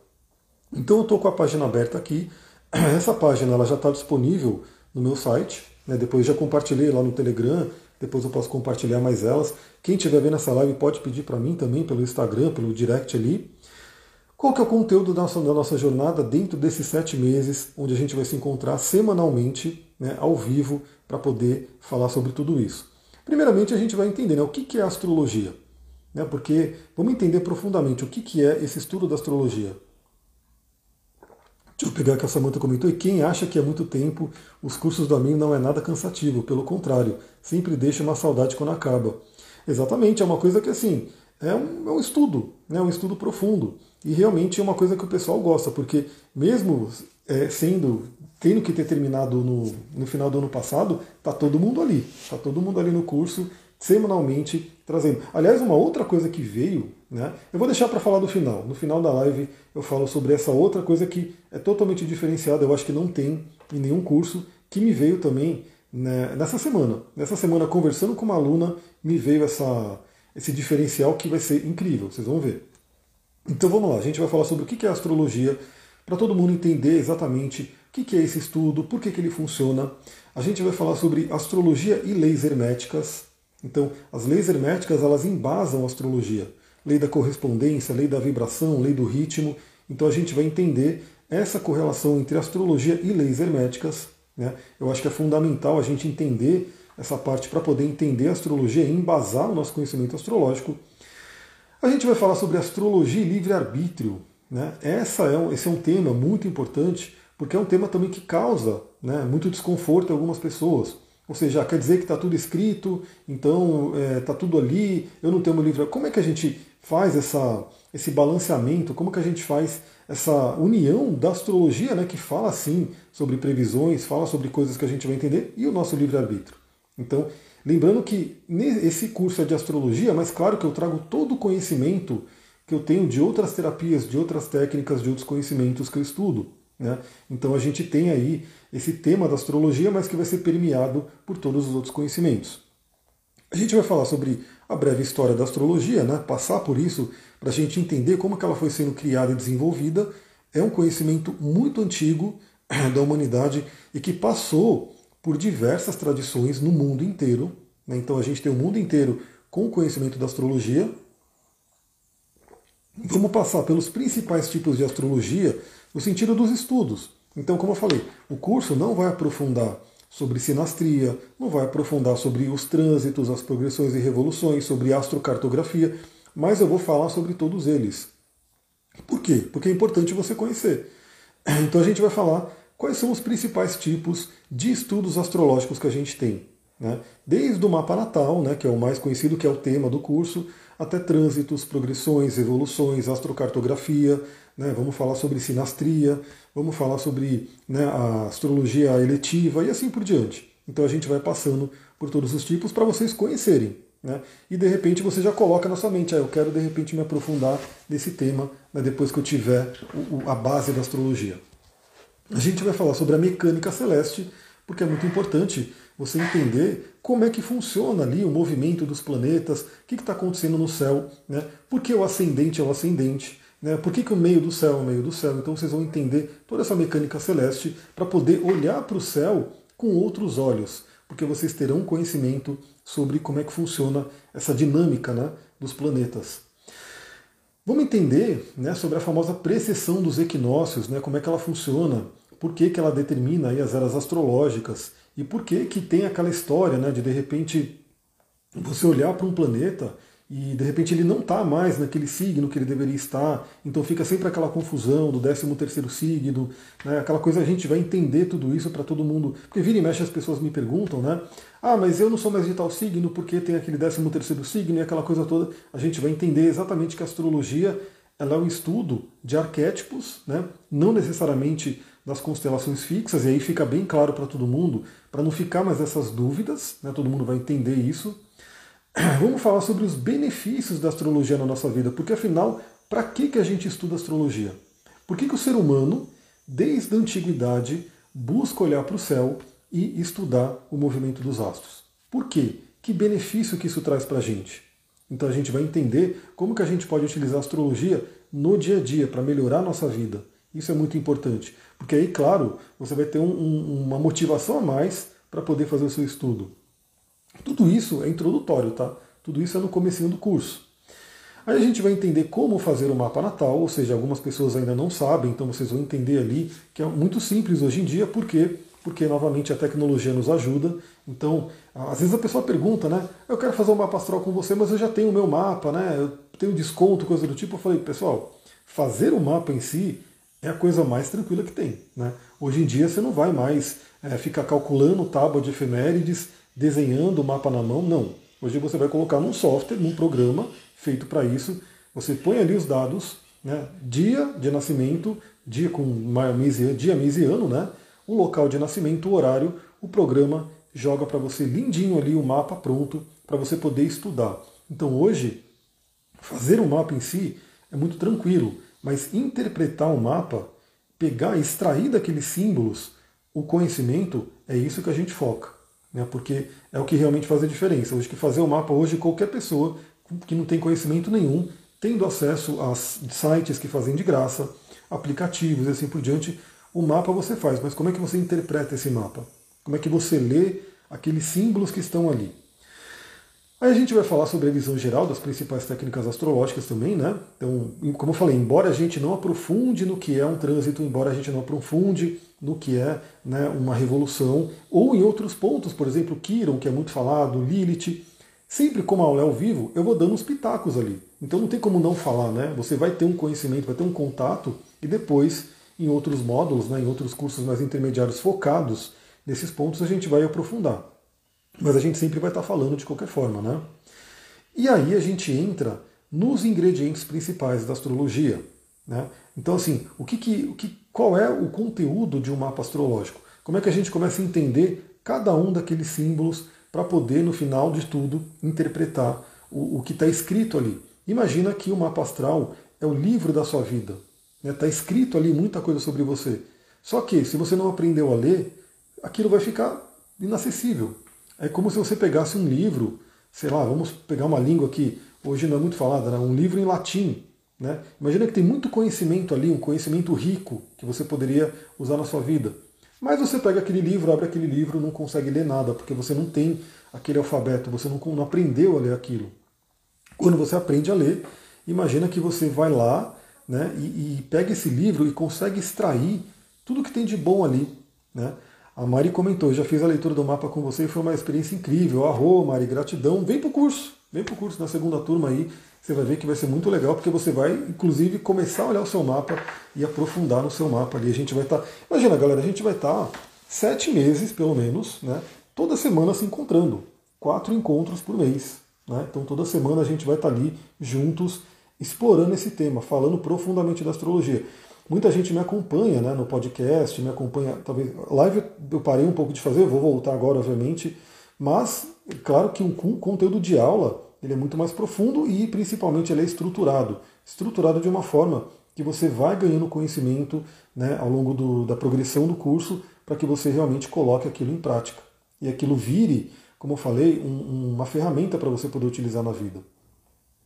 Então eu estou com a página aberta aqui. Essa página ela já está disponível no meu site. Né? Depois já compartilhei lá no Telegram. Depois eu posso compartilhar mais elas. Quem estiver vendo essa live pode pedir para mim também pelo Instagram, pelo direct ali. Qual que é o conteúdo da nossa, da nossa jornada dentro desses sete meses, onde a gente vai se encontrar semanalmente, né, ao vivo, para poder falar sobre tudo isso? Primeiramente, a gente vai entender né, o que, é astrologia. Né, porque vamos entender profundamente o que, que é esse estudo da astrologia. Deixa eu pegar que a Samanta comentou, e quem acha que é muito tempo, os cursos do Amin não é nada cansativo, pelo contrário, sempre deixa uma saudade quando acaba. Exatamente, é uma coisa que assim, é um, é um estudo, né, um estudo profundo. E realmente é uma coisa que o pessoal gosta, porque mesmo é, sendo tendo que ter terminado no, no final do ano passado, tá todo mundo ali. Tá todo mundo ali no curso, semanalmente trazendo. Aliás, uma outra coisa que veio, né? Eu vou deixar para falar do final. No final da live eu falo sobre essa outra coisa que é totalmente diferenciada, eu acho que não tem em nenhum curso, que me veio também né, nessa semana. Nessa semana, conversando com uma aluna, me veio essa, esse diferencial que vai ser incrível, vocês vão ver. Então vamos lá, a gente vai falar sobre o que é astrologia, para todo mundo entender exatamente o que é esse estudo, por que, que ele funciona. A gente vai falar sobre astrologia e leis herméticas. Então, as leis herméticas elas embasam a astrologia. Lei da correspondência, lei da vibração, lei do ritmo. Então a gente vai entender essa correlação entre astrologia e leis herméticas. Né? Eu acho que é fundamental a gente entender essa parte para poder entender a astrologia e embasar o nosso conhecimento astrológico. A gente vai falar sobre astrologia e livre-arbítrio. Né? Essa é um, esse é um tema muito importante, porque é um tema também que causa né, muito desconforto em algumas pessoas. Ou seja, quer dizer que está tudo escrito, então está é, tudo ali, eu não tenho meu livro. Como é que a gente faz essa, esse balanceamento? Como que a gente faz essa união da astrologia, né, que fala assim sobre previsões, fala sobre coisas que a gente vai entender, e o nosso livre-arbítrio? Então, lembrando que esse curso é de astrologia, mas claro que eu trago todo o conhecimento que eu tenho de outras terapias, de outras técnicas, de outros conhecimentos que eu estudo. Né? Então a gente tem aí esse tema da astrologia, mas que vai ser permeado por todos os outros conhecimentos. A gente vai falar sobre a breve história da astrologia, né? passar por isso para a gente entender como que ela foi sendo criada e desenvolvida. É um conhecimento muito antigo da humanidade e que passou por diversas tradições no mundo inteiro. Né? Então a gente tem o mundo inteiro com o conhecimento da astrologia. Vamos passar pelos principais tipos de astrologia no sentido dos estudos. Então, como eu falei, o curso não vai aprofundar sobre sinastria, não vai aprofundar sobre os trânsitos, as progressões e revoluções, sobre astrocartografia, mas eu vou falar sobre todos eles. Por quê? Porque é importante você conhecer. Então a gente vai falar quais são os principais tipos de estudos astrológicos que a gente tem. Né? Desde o mapa natal, né, que é o mais conhecido, que é o tema do curso, até trânsitos, progressões, evoluções, astrocartografia, né? vamos falar sobre sinastria, vamos falar sobre né, a astrologia eletiva e assim por diante. Então a gente vai passando por todos os tipos para vocês conhecerem. Né? E de repente você já coloca na sua mente, ah, eu quero de repente me aprofundar nesse tema né, depois que eu tiver o, a base da astrologia. A gente vai falar sobre a mecânica celeste, porque é muito importante você entender como é que funciona ali o movimento dos planetas, o que está acontecendo no céu, né? por que o ascendente é o ascendente, né? por que, que o meio do céu é o meio do céu. Então vocês vão entender toda essa mecânica celeste para poder olhar para o céu com outros olhos, porque vocês terão conhecimento sobre como é que funciona essa dinâmica né, dos planetas. Vamos entender né, sobre a famosa precessão dos equinócios, né, como é que ela funciona, por que, que ela determina as eras astrológicas e por que que tem aquela história né, de de repente você olhar para um planeta e de repente ele não está mais naquele signo que ele deveria estar, então fica sempre aquela confusão do 13 terceiro signo, né, aquela coisa a gente vai entender tudo isso para todo mundo, porque vira e mexe as pessoas me perguntam, né, ah, mas eu não sou mais de tal signo porque tem aquele 13 terceiro signo e aquela coisa toda, a gente vai entender exatamente que a astrologia ela é um estudo de arquétipos, né, não necessariamente das constelações fixas, e aí fica bem claro para todo mundo, para não ficar mais essas dúvidas, né, todo mundo vai entender isso. Vamos falar sobre os benefícios da astrologia na nossa vida, porque afinal, para que, que a gente estuda astrologia? Por que, que o ser humano, desde a antiguidade, busca olhar para o céu e estudar o movimento dos astros? Por quê? Que benefício que isso traz para a gente? Então a gente vai entender como que a gente pode utilizar a astrologia no dia a dia para melhorar a nossa vida. Isso é muito importante. Porque aí, claro, você vai ter um, um, uma motivação a mais para poder fazer o seu estudo. Tudo isso é introdutório, tá? Tudo isso é no comecinho do curso. Aí a gente vai entender como fazer o mapa natal, ou seja, algumas pessoas ainda não sabem, então vocês vão entender ali que é muito simples hoje em dia, por quê? Porque novamente a tecnologia nos ajuda. Então, às vezes a pessoa pergunta, né? Eu quero fazer um mapa astral com você, mas eu já tenho o meu mapa, né? Eu tenho desconto, coisa do tipo. Eu falei, pessoal, fazer o mapa em si é a coisa mais tranquila que tem. Né? Hoje em dia você não vai mais é, ficar calculando tábua de efemérides, desenhando o mapa na mão, não. Hoje você vai colocar num software, num programa feito para isso, você põe ali os dados, né? dia de nascimento, dia com dia, mês e ano, né? o local de nascimento, o horário, o programa joga para você lindinho ali o mapa pronto para você poder estudar. Então hoje, fazer um mapa em si é muito tranquilo, mas interpretar o um mapa, pegar, extrair daqueles símbolos o conhecimento, é isso que a gente foca. Né? Porque é o que realmente faz a diferença. Hoje que fazer o mapa, hoje qualquer pessoa que não tem conhecimento nenhum, tendo acesso a sites que fazem de graça, aplicativos e assim por diante, o mapa você faz, mas como é que você interpreta esse mapa? Como é que você lê aqueles símbolos que estão ali? Aí a gente vai falar sobre a visão geral das principais técnicas astrológicas também, né? Então, como eu falei, embora a gente não aprofunde no que é um trânsito, embora a gente não aprofunde no que é né, uma revolução, ou em outros pontos, por exemplo, Kiron, que é muito falado, Lilith, sempre como aula é ao vivo, eu vou dando uns pitacos ali. Então não tem como não falar, né? Você vai ter um conhecimento, vai ter um contato, e depois, em outros módulos, né, em outros cursos mais intermediários focados nesses pontos, a gente vai aprofundar. Mas a gente sempre vai estar falando de qualquer forma, né? E aí a gente entra nos ingredientes principais da astrologia. Né? Então, assim, o que, que, o que, qual é o conteúdo de um mapa astrológico? Como é que a gente começa a entender cada um daqueles símbolos para poder, no final de tudo, interpretar o, o que está escrito ali? Imagina que o mapa astral é o livro da sua vida. Está né? Tá escrito ali muita coisa sobre você. Só que, se você não aprendeu a ler, aquilo vai ficar inacessível. É como se você pegasse um livro, sei lá, vamos pegar uma língua que hoje não é muito falada, né? um livro em latim. Né? Imagina que tem muito conhecimento ali, um conhecimento rico que você poderia usar na sua vida. Mas você pega aquele livro, abre aquele livro, não consegue ler nada, porque você não tem aquele alfabeto, você não, não aprendeu a ler aquilo. Quando você aprende a ler, imagina que você vai lá né, e, e pega esse livro e consegue extrair tudo que tem de bom ali. Né? A Mari comentou, já fiz a leitura do mapa com você e foi uma experiência incrível. Arro, Mari, gratidão. Vem pro curso, vem pro curso na segunda turma aí. Você vai ver que vai ser muito legal, porque você vai, inclusive, começar a olhar o seu mapa e aprofundar no seu mapa ali. A gente vai estar. Tá... Imagina, galera, a gente vai estar tá sete meses, pelo menos, né? Toda semana se encontrando. Quatro encontros por mês. Né? Então toda semana a gente vai estar tá ali juntos explorando esse tema, falando profundamente da astrologia. Muita gente me acompanha né, no podcast, me acompanha. Talvez live eu parei um pouco de fazer, vou voltar agora, obviamente. Mas, claro que um conteúdo de aula ele é muito mais profundo e principalmente ele é estruturado. Estruturado de uma forma que você vai ganhando conhecimento né, ao longo do, da progressão do curso para que você realmente coloque aquilo em prática. E aquilo vire, como eu falei, um, uma ferramenta para você poder utilizar na vida.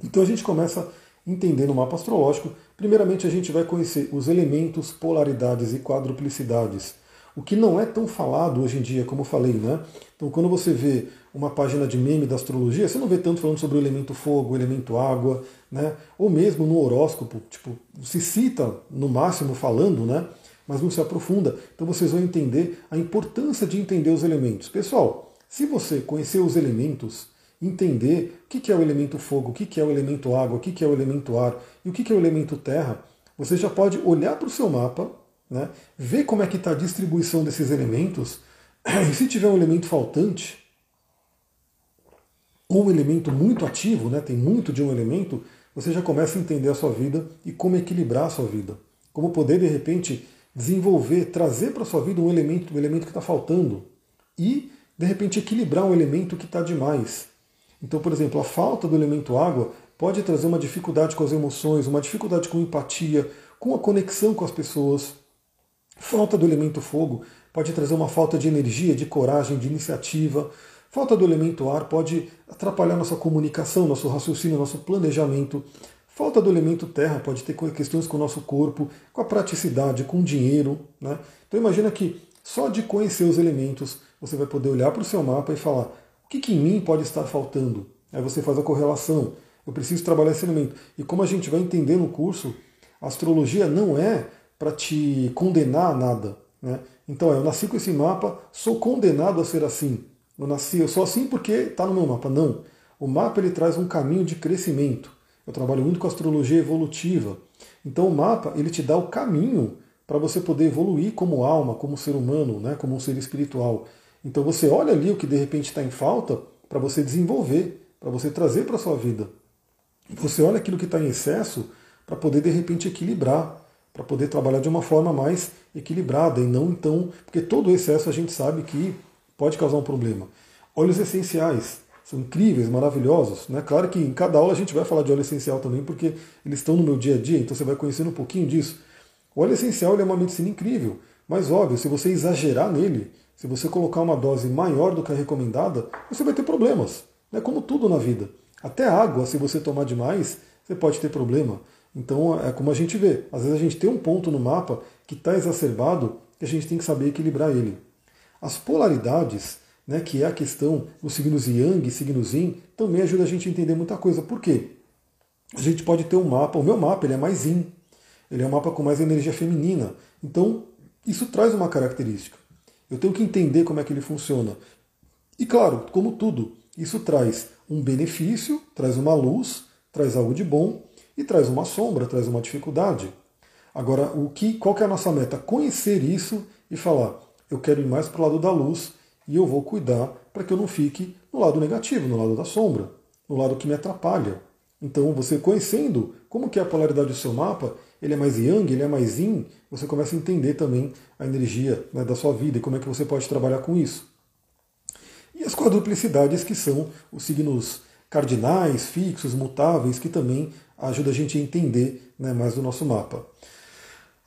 Então a gente começa entendendo o mapa astrológico, primeiramente a gente vai conhecer os elementos, polaridades e quadruplicidades. O que não é tão falado hoje em dia, como eu falei, né? Então, quando você vê uma página de meme da astrologia, você não vê tanto falando sobre o elemento fogo, o elemento água, né? Ou mesmo no horóscopo, tipo, se cita no máximo falando, né? Mas não se aprofunda. Então vocês vão entender a importância de entender os elementos. Pessoal, se você conhecer os elementos, entender o que é o elemento fogo, o que é o elemento água, o que é o elemento ar e o que é o elemento terra, você já pode olhar para o seu mapa, né, ver como é que está a distribuição desses elementos, e se tiver um elemento faltante, um elemento muito ativo, né, tem muito de um elemento, você já começa a entender a sua vida e como equilibrar a sua vida. Como poder, de repente, desenvolver, trazer para a sua vida um elemento, um elemento que está faltando. E, de repente, equilibrar um elemento que está demais. Então, por exemplo, a falta do elemento água pode trazer uma dificuldade com as emoções, uma dificuldade com empatia, com a conexão com as pessoas. Falta do elemento fogo pode trazer uma falta de energia, de coragem, de iniciativa. Falta do elemento ar pode atrapalhar nossa comunicação, nosso raciocínio, nosso planejamento. Falta do elemento terra pode ter questões com o nosso corpo, com a praticidade, com o dinheiro. Né? Então imagina que só de conhecer os elementos você vai poder olhar para o seu mapa e falar o que, que em mim pode estar faltando? Aí você faz a correlação. Eu preciso trabalhar esse elemento. E como a gente vai entender no curso, a astrologia não é para te condenar a nada. Né? Então, eu nasci com esse mapa, sou condenado a ser assim. Eu nasci, eu sou assim porque está no meu mapa. Não. O mapa ele traz um caminho de crescimento. Eu trabalho muito com astrologia evolutiva. Então, o mapa ele te dá o caminho para você poder evoluir como alma, como ser humano, né? como um ser espiritual. Então você olha ali o que de repente está em falta para você desenvolver, para você trazer para sua vida. Você olha aquilo que está em excesso para poder de repente equilibrar, para poder trabalhar de uma forma mais equilibrada e não então, porque todo excesso a gente sabe que pode causar um problema. Óleos essenciais são incríveis, maravilhosos. Né? Claro que em cada aula a gente vai falar de óleo essencial também, porque eles estão no meu dia a dia, então você vai conhecendo um pouquinho disso. O óleo essencial é uma medicina incrível, mas óbvio, se você exagerar nele, se você colocar uma dose maior do que a recomendada, você vai ter problemas. É como tudo na vida. Até água, se você tomar demais, você pode ter problema. Então é como a gente vê. Às vezes a gente tem um ponto no mapa que está exacerbado e a gente tem que saber equilibrar ele. As polaridades, né, que é a questão dos signos Yang e signos Yin, também ajuda a gente a entender muita coisa. Por quê? A gente pode ter um mapa, o meu mapa ele é mais Yin, ele é um mapa com mais energia feminina. Então isso traz uma característica. Eu tenho que entender como é que ele funciona. E claro, como tudo, isso traz um benefício, traz uma luz, traz algo de bom, e traz uma sombra, traz uma dificuldade. Agora, o que, qual que é a nossa meta? Conhecer isso e falar, eu quero ir mais para o lado da luz e eu vou cuidar para que eu não fique no lado negativo, no lado da sombra, no lado que me atrapalha. Então, você conhecendo como que é a polaridade do seu mapa, ele é mais yang, ele é mais yin, você começa a entender também a energia né, da sua vida e como é que você pode trabalhar com isso. E as quadruplicidades, que são os signos cardinais, fixos, mutáveis, que também ajuda a gente a entender né, mais do nosso mapa.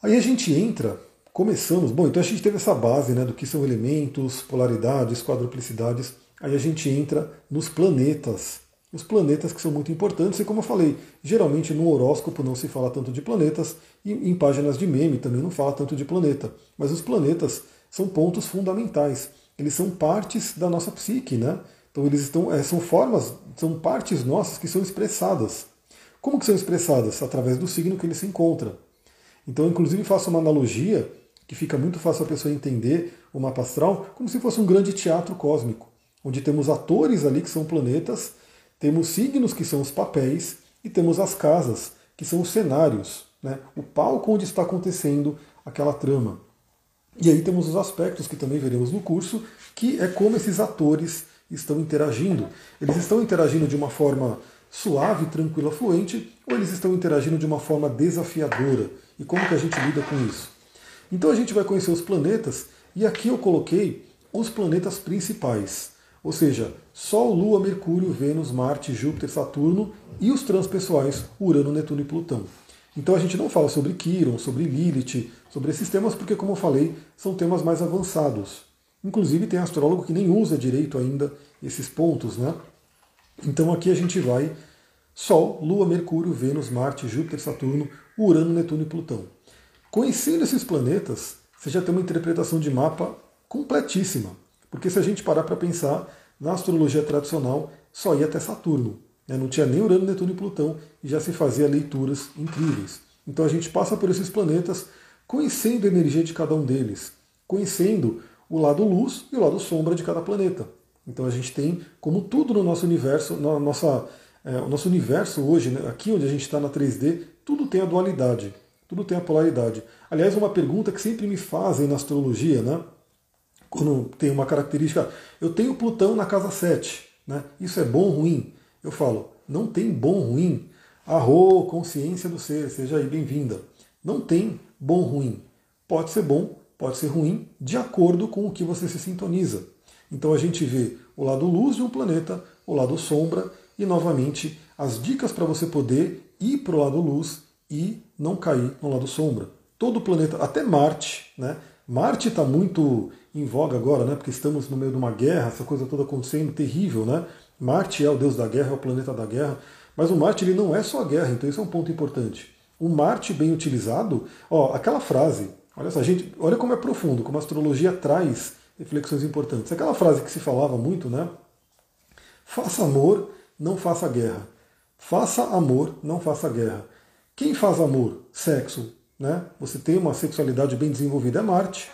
Aí a gente entra, começamos, bom, então a gente teve essa base né, do que são elementos, polaridades, quadruplicidades, aí a gente entra nos planetas. Os planetas que são muito importantes, e como eu falei, geralmente no horóscopo não se fala tanto de planetas, e em páginas de meme também não fala tanto de planeta. Mas os planetas são pontos fundamentais. Eles são partes da nossa psique, né? Então eles estão, é, são formas, são partes nossas que são expressadas. Como que são expressadas? Através do signo que ele se encontra. Então, inclusive, faço uma analogia que fica muito fácil a pessoa entender o mapa astral como se fosse um grande teatro cósmico, onde temos atores ali que são planetas, temos signos que são os papéis e temos as casas, que são os cenários, né? o palco onde está acontecendo aquela trama. E aí temos os aspectos que também veremos no curso, que é como esses atores estão interagindo. Eles estão interagindo de uma forma suave, tranquila, fluente, ou eles estão interagindo de uma forma desafiadora? E como que a gente lida com isso? Então a gente vai conhecer os planetas, e aqui eu coloquei os planetas principais, ou seja, Sol, Lua, Mercúrio, Vênus, Marte, Júpiter, Saturno e os transpessoais, Urano, Netuno e Plutão. Então a gente não fala sobre Quiron, sobre Lilith, sobre esses temas, porque, como eu falei, são temas mais avançados. Inclusive tem astrólogo que nem usa direito ainda esses pontos, né? Então aqui a gente vai Sol, Lua, Mercúrio, Vênus, Marte, Júpiter, Saturno, Urano, Netuno e Plutão. Conhecendo esses planetas, você já tem uma interpretação de mapa completíssima. Porque se a gente parar para pensar, na astrologia tradicional só ia até Saturno. Né? Não tinha nem Urano, Netuno e Plutão e já se fazia leituras incríveis. Então a gente passa por esses planetas conhecendo a energia de cada um deles, conhecendo o lado luz e o lado sombra de cada planeta. Então a gente tem, como tudo no nosso universo, na nossa, é, o nosso universo hoje, né, aqui onde a gente está na 3D, tudo tem a dualidade, tudo tem a polaridade. Aliás, uma pergunta que sempre me fazem na astrologia, né? Quando tem uma característica, eu tenho Plutão na casa 7, né? Isso é bom ou ruim? Eu falo, não tem bom ou ruim. Arro, consciência do ser, seja aí bem-vinda. Não tem bom ou ruim. Pode ser bom, pode ser ruim, de acordo com o que você se sintoniza. Então a gente vê o lado luz de um planeta, o lado sombra e novamente as dicas para você poder ir para o lado luz e não cair no lado sombra. Todo planeta, até Marte, né? Marte está muito em voga agora, né? Porque estamos no meio de uma guerra, essa coisa toda acontecendo, terrível, né? Marte é o deus da guerra, é o planeta da guerra, mas o Marte ele não é só a guerra, então isso é um ponto importante. O Marte bem utilizado, ó, aquela frase, olha só, gente, olha como é profundo, como a astrologia traz reflexões importantes. Aquela frase que se falava muito, né? Faça amor, não faça guerra. Faça amor, não faça guerra. Quem faz amor? Sexo. Né? Você tem uma sexualidade bem desenvolvida, é Marte.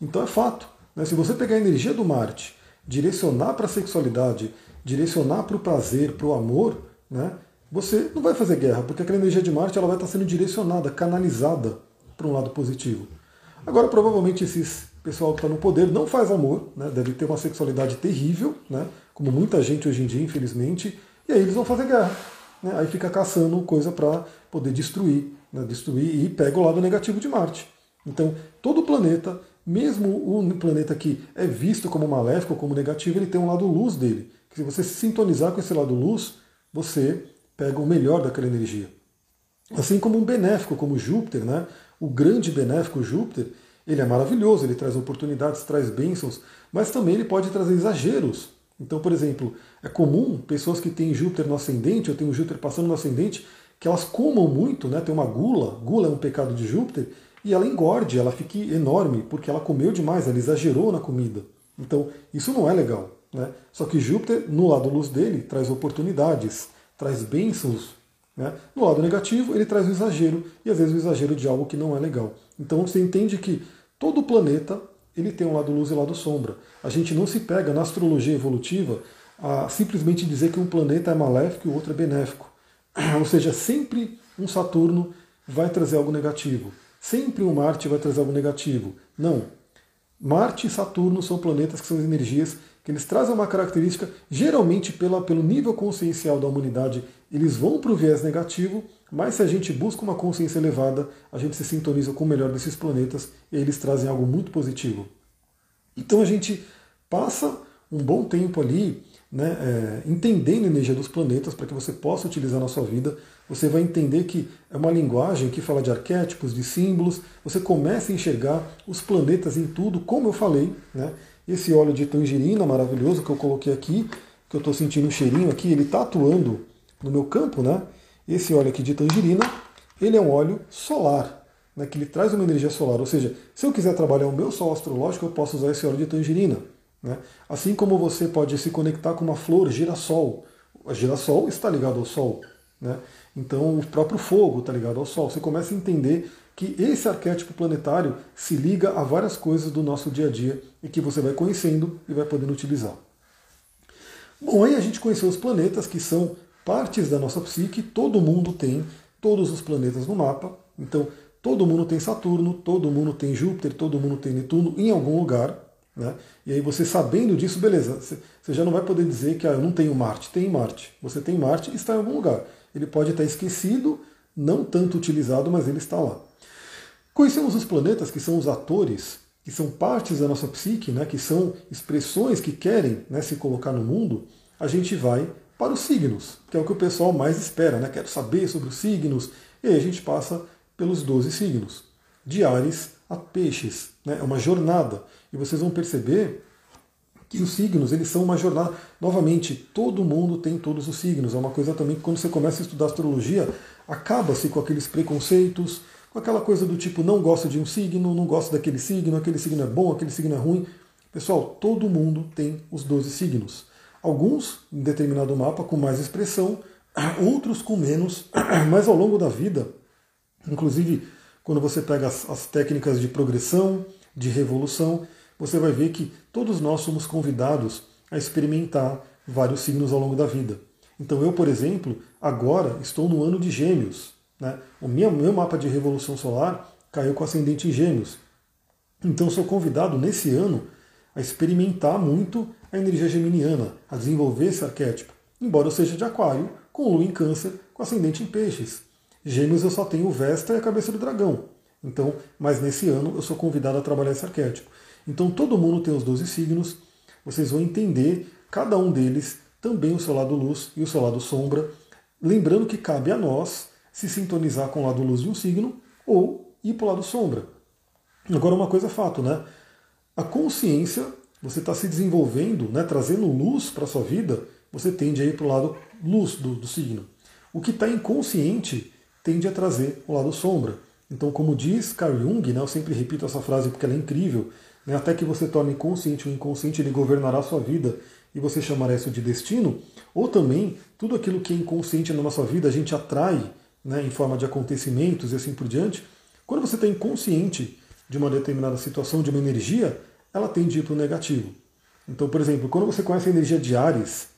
Então é fato. Né? Se você pegar a energia do Marte, direcionar para a sexualidade, direcionar para o prazer, para o amor, né? você não vai fazer guerra, porque aquela energia de Marte ela vai estar sendo direcionada, canalizada para um lado positivo. Agora, provavelmente, esses pessoal que está no poder não faz amor, né? deve ter uma sexualidade terrível, né? como muita gente hoje em dia, infelizmente, e aí eles vão fazer guerra. Né? Aí fica caçando coisa para poder destruir né, destruir e pega o lado negativo de Marte. Então, todo planeta, mesmo o planeta que é visto como maléfico, como negativo, ele tem um lado luz dele. Que se você se sintonizar com esse lado luz, você pega o melhor daquela energia. Assim como um benéfico, como Júpiter, né? o grande benéfico Júpiter, ele é maravilhoso, ele traz oportunidades, traz bênçãos, mas também ele pode trazer exageros. Então, por exemplo, é comum pessoas que têm Júpiter no ascendente, ou têm o Júpiter passando no ascendente, que elas comam muito, né? tem uma gula, gula é um pecado de Júpiter, e ela engorde, ela fique enorme, porque ela comeu demais, ela exagerou na comida. Então, isso não é legal. Né? Só que Júpiter, no lado luz dele, traz oportunidades, traz bênçãos. Né? No lado negativo, ele traz o exagero, e às vezes o exagero de algo que não é legal. Então você entende que todo planeta ele tem um lado luz e um lado sombra. A gente não se pega na astrologia evolutiva a simplesmente dizer que um planeta é maléfico e o outro é benéfico. Ou seja, sempre um Saturno vai trazer algo negativo. Sempre um Marte vai trazer algo negativo. Não. Marte e Saturno são planetas que são energias que eles trazem uma característica, geralmente pela, pelo nível consciencial da humanidade, eles vão para o viés negativo, mas se a gente busca uma consciência elevada, a gente se sintoniza com o melhor desses planetas e eles trazem algo muito positivo. Então a gente passa um bom tempo ali né, é, entendendo a energia dos planetas para que você possa utilizar na sua vida. Você vai entender que é uma linguagem que fala de arquétipos, de símbolos. Você começa a enxergar os planetas em tudo, como eu falei. Né? Esse óleo de tangerina maravilhoso que eu coloquei aqui, que eu estou sentindo um cheirinho aqui, ele está atuando no meu campo, né? Esse óleo aqui de tangerina, ele é um óleo solar, né, que ele traz uma energia solar. Ou seja, se eu quiser trabalhar o meu sol astrológico, eu posso usar esse óleo de tangerina. Né? Assim como você pode se conectar com uma flor girassol. A girassol está ligado ao sol. Né? Então o próprio fogo está ligado ao sol. Você começa a entender que esse arquétipo planetário se liga a várias coisas do nosso dia a dia e que você vai conhecendo e vai podendo utilizar. Bom, aí a gente conheceu os planetas que são partes da nossa psique, todo mundo tem todos os planetas no mapa. Então, todo mundo tem Saturno, todo mundo tem Júpiter, todo mundo tem Netuno em algum lugar. Né? E aí você sabendo disso, beleza, você já não vai poder dizer que ah, eu não tenho Marte. Tem Marte. Você tem Marte e está em algum lugar. Ele pode estar esquecido, não tanto utilizado, mas ele está lá. Conhecemos os planetas, que são os atores, que são partes da nossa psique, né, que são expressões que querem né, se colocar no mundo. A gente vai para os signos, que é o que o pessoal mais espera, né? Quero saber sobre os signos. E aí a gente passa pelos 12 signos, de Ares a Peixes. Né? É uma jornada. E vocês vão perceber que os signos eles são uma jornada. Novamente, todo mundo tem todos os signos. É uma coisa também que quando você começa a estudar astrologia, acaba-se com aqueles preconceitos, com aquela coisa do tipo não gosto de um signo, não gosto daquele signo, aquele signo é bom, aquele signo é ruim. Pessoal, todo mundo tem os 12 signos. Alguns em determinado mapa com mais expressão, outros com menos, mas ao longo da vida, inclusive quando você pega as, as técnicas de progressão, de revolução, você vai ver que todos nós somos convidados a experimentar vários signos ao longo da vida. Então eu, por exemplo, agora estou no ano de Gêmeos. Né? O meu, meu mapa de revolução solar caiu com ascendente em Gêmeos. Então sou convidado nesse ano a experimentar muito a energia geminiana, a desenvolver esse arquétipo. Embora eu seja de aquário, com lua em câncer, com ascendente em peixes. Gêmeos eu só tenho o Vesta e a cabeça do dragão. Então, mas nesse ano eu sou convidado a trabalhar esse arquétipo. Então todo mundo tem os 12 signos, vocês vão entender cada um deles, também o seu lado luz e o seu lado sombra. Lembrando que cabe a nós se sintonizar com o lado luz de um signo ou ir para o lado sombra. Agora uma coisa é fato, né? A consciência, você está se desenvolvendo, né, trazendo luz para a sua vida, você tende a ir para o lado luz do, do signo. O que está inconsciente tende a trazer o lado sombra. Então, como diz Carl Jung, né, eu sempre repito essa frase porque ela é incrível, né, até que você torne consciente o inconsciente, ele governará a sua vida e você chamará isso de destino, ou também tudo aquilo que é inconsciente na nossa vida a gente atrai né, em forma de acontecimentos e assim por diante. Quando você está inconsciente de uma determinada situação, de uma energia, ela tende a ir para o negativo. Então, por exemplo, quando você conhece a energia de Ares,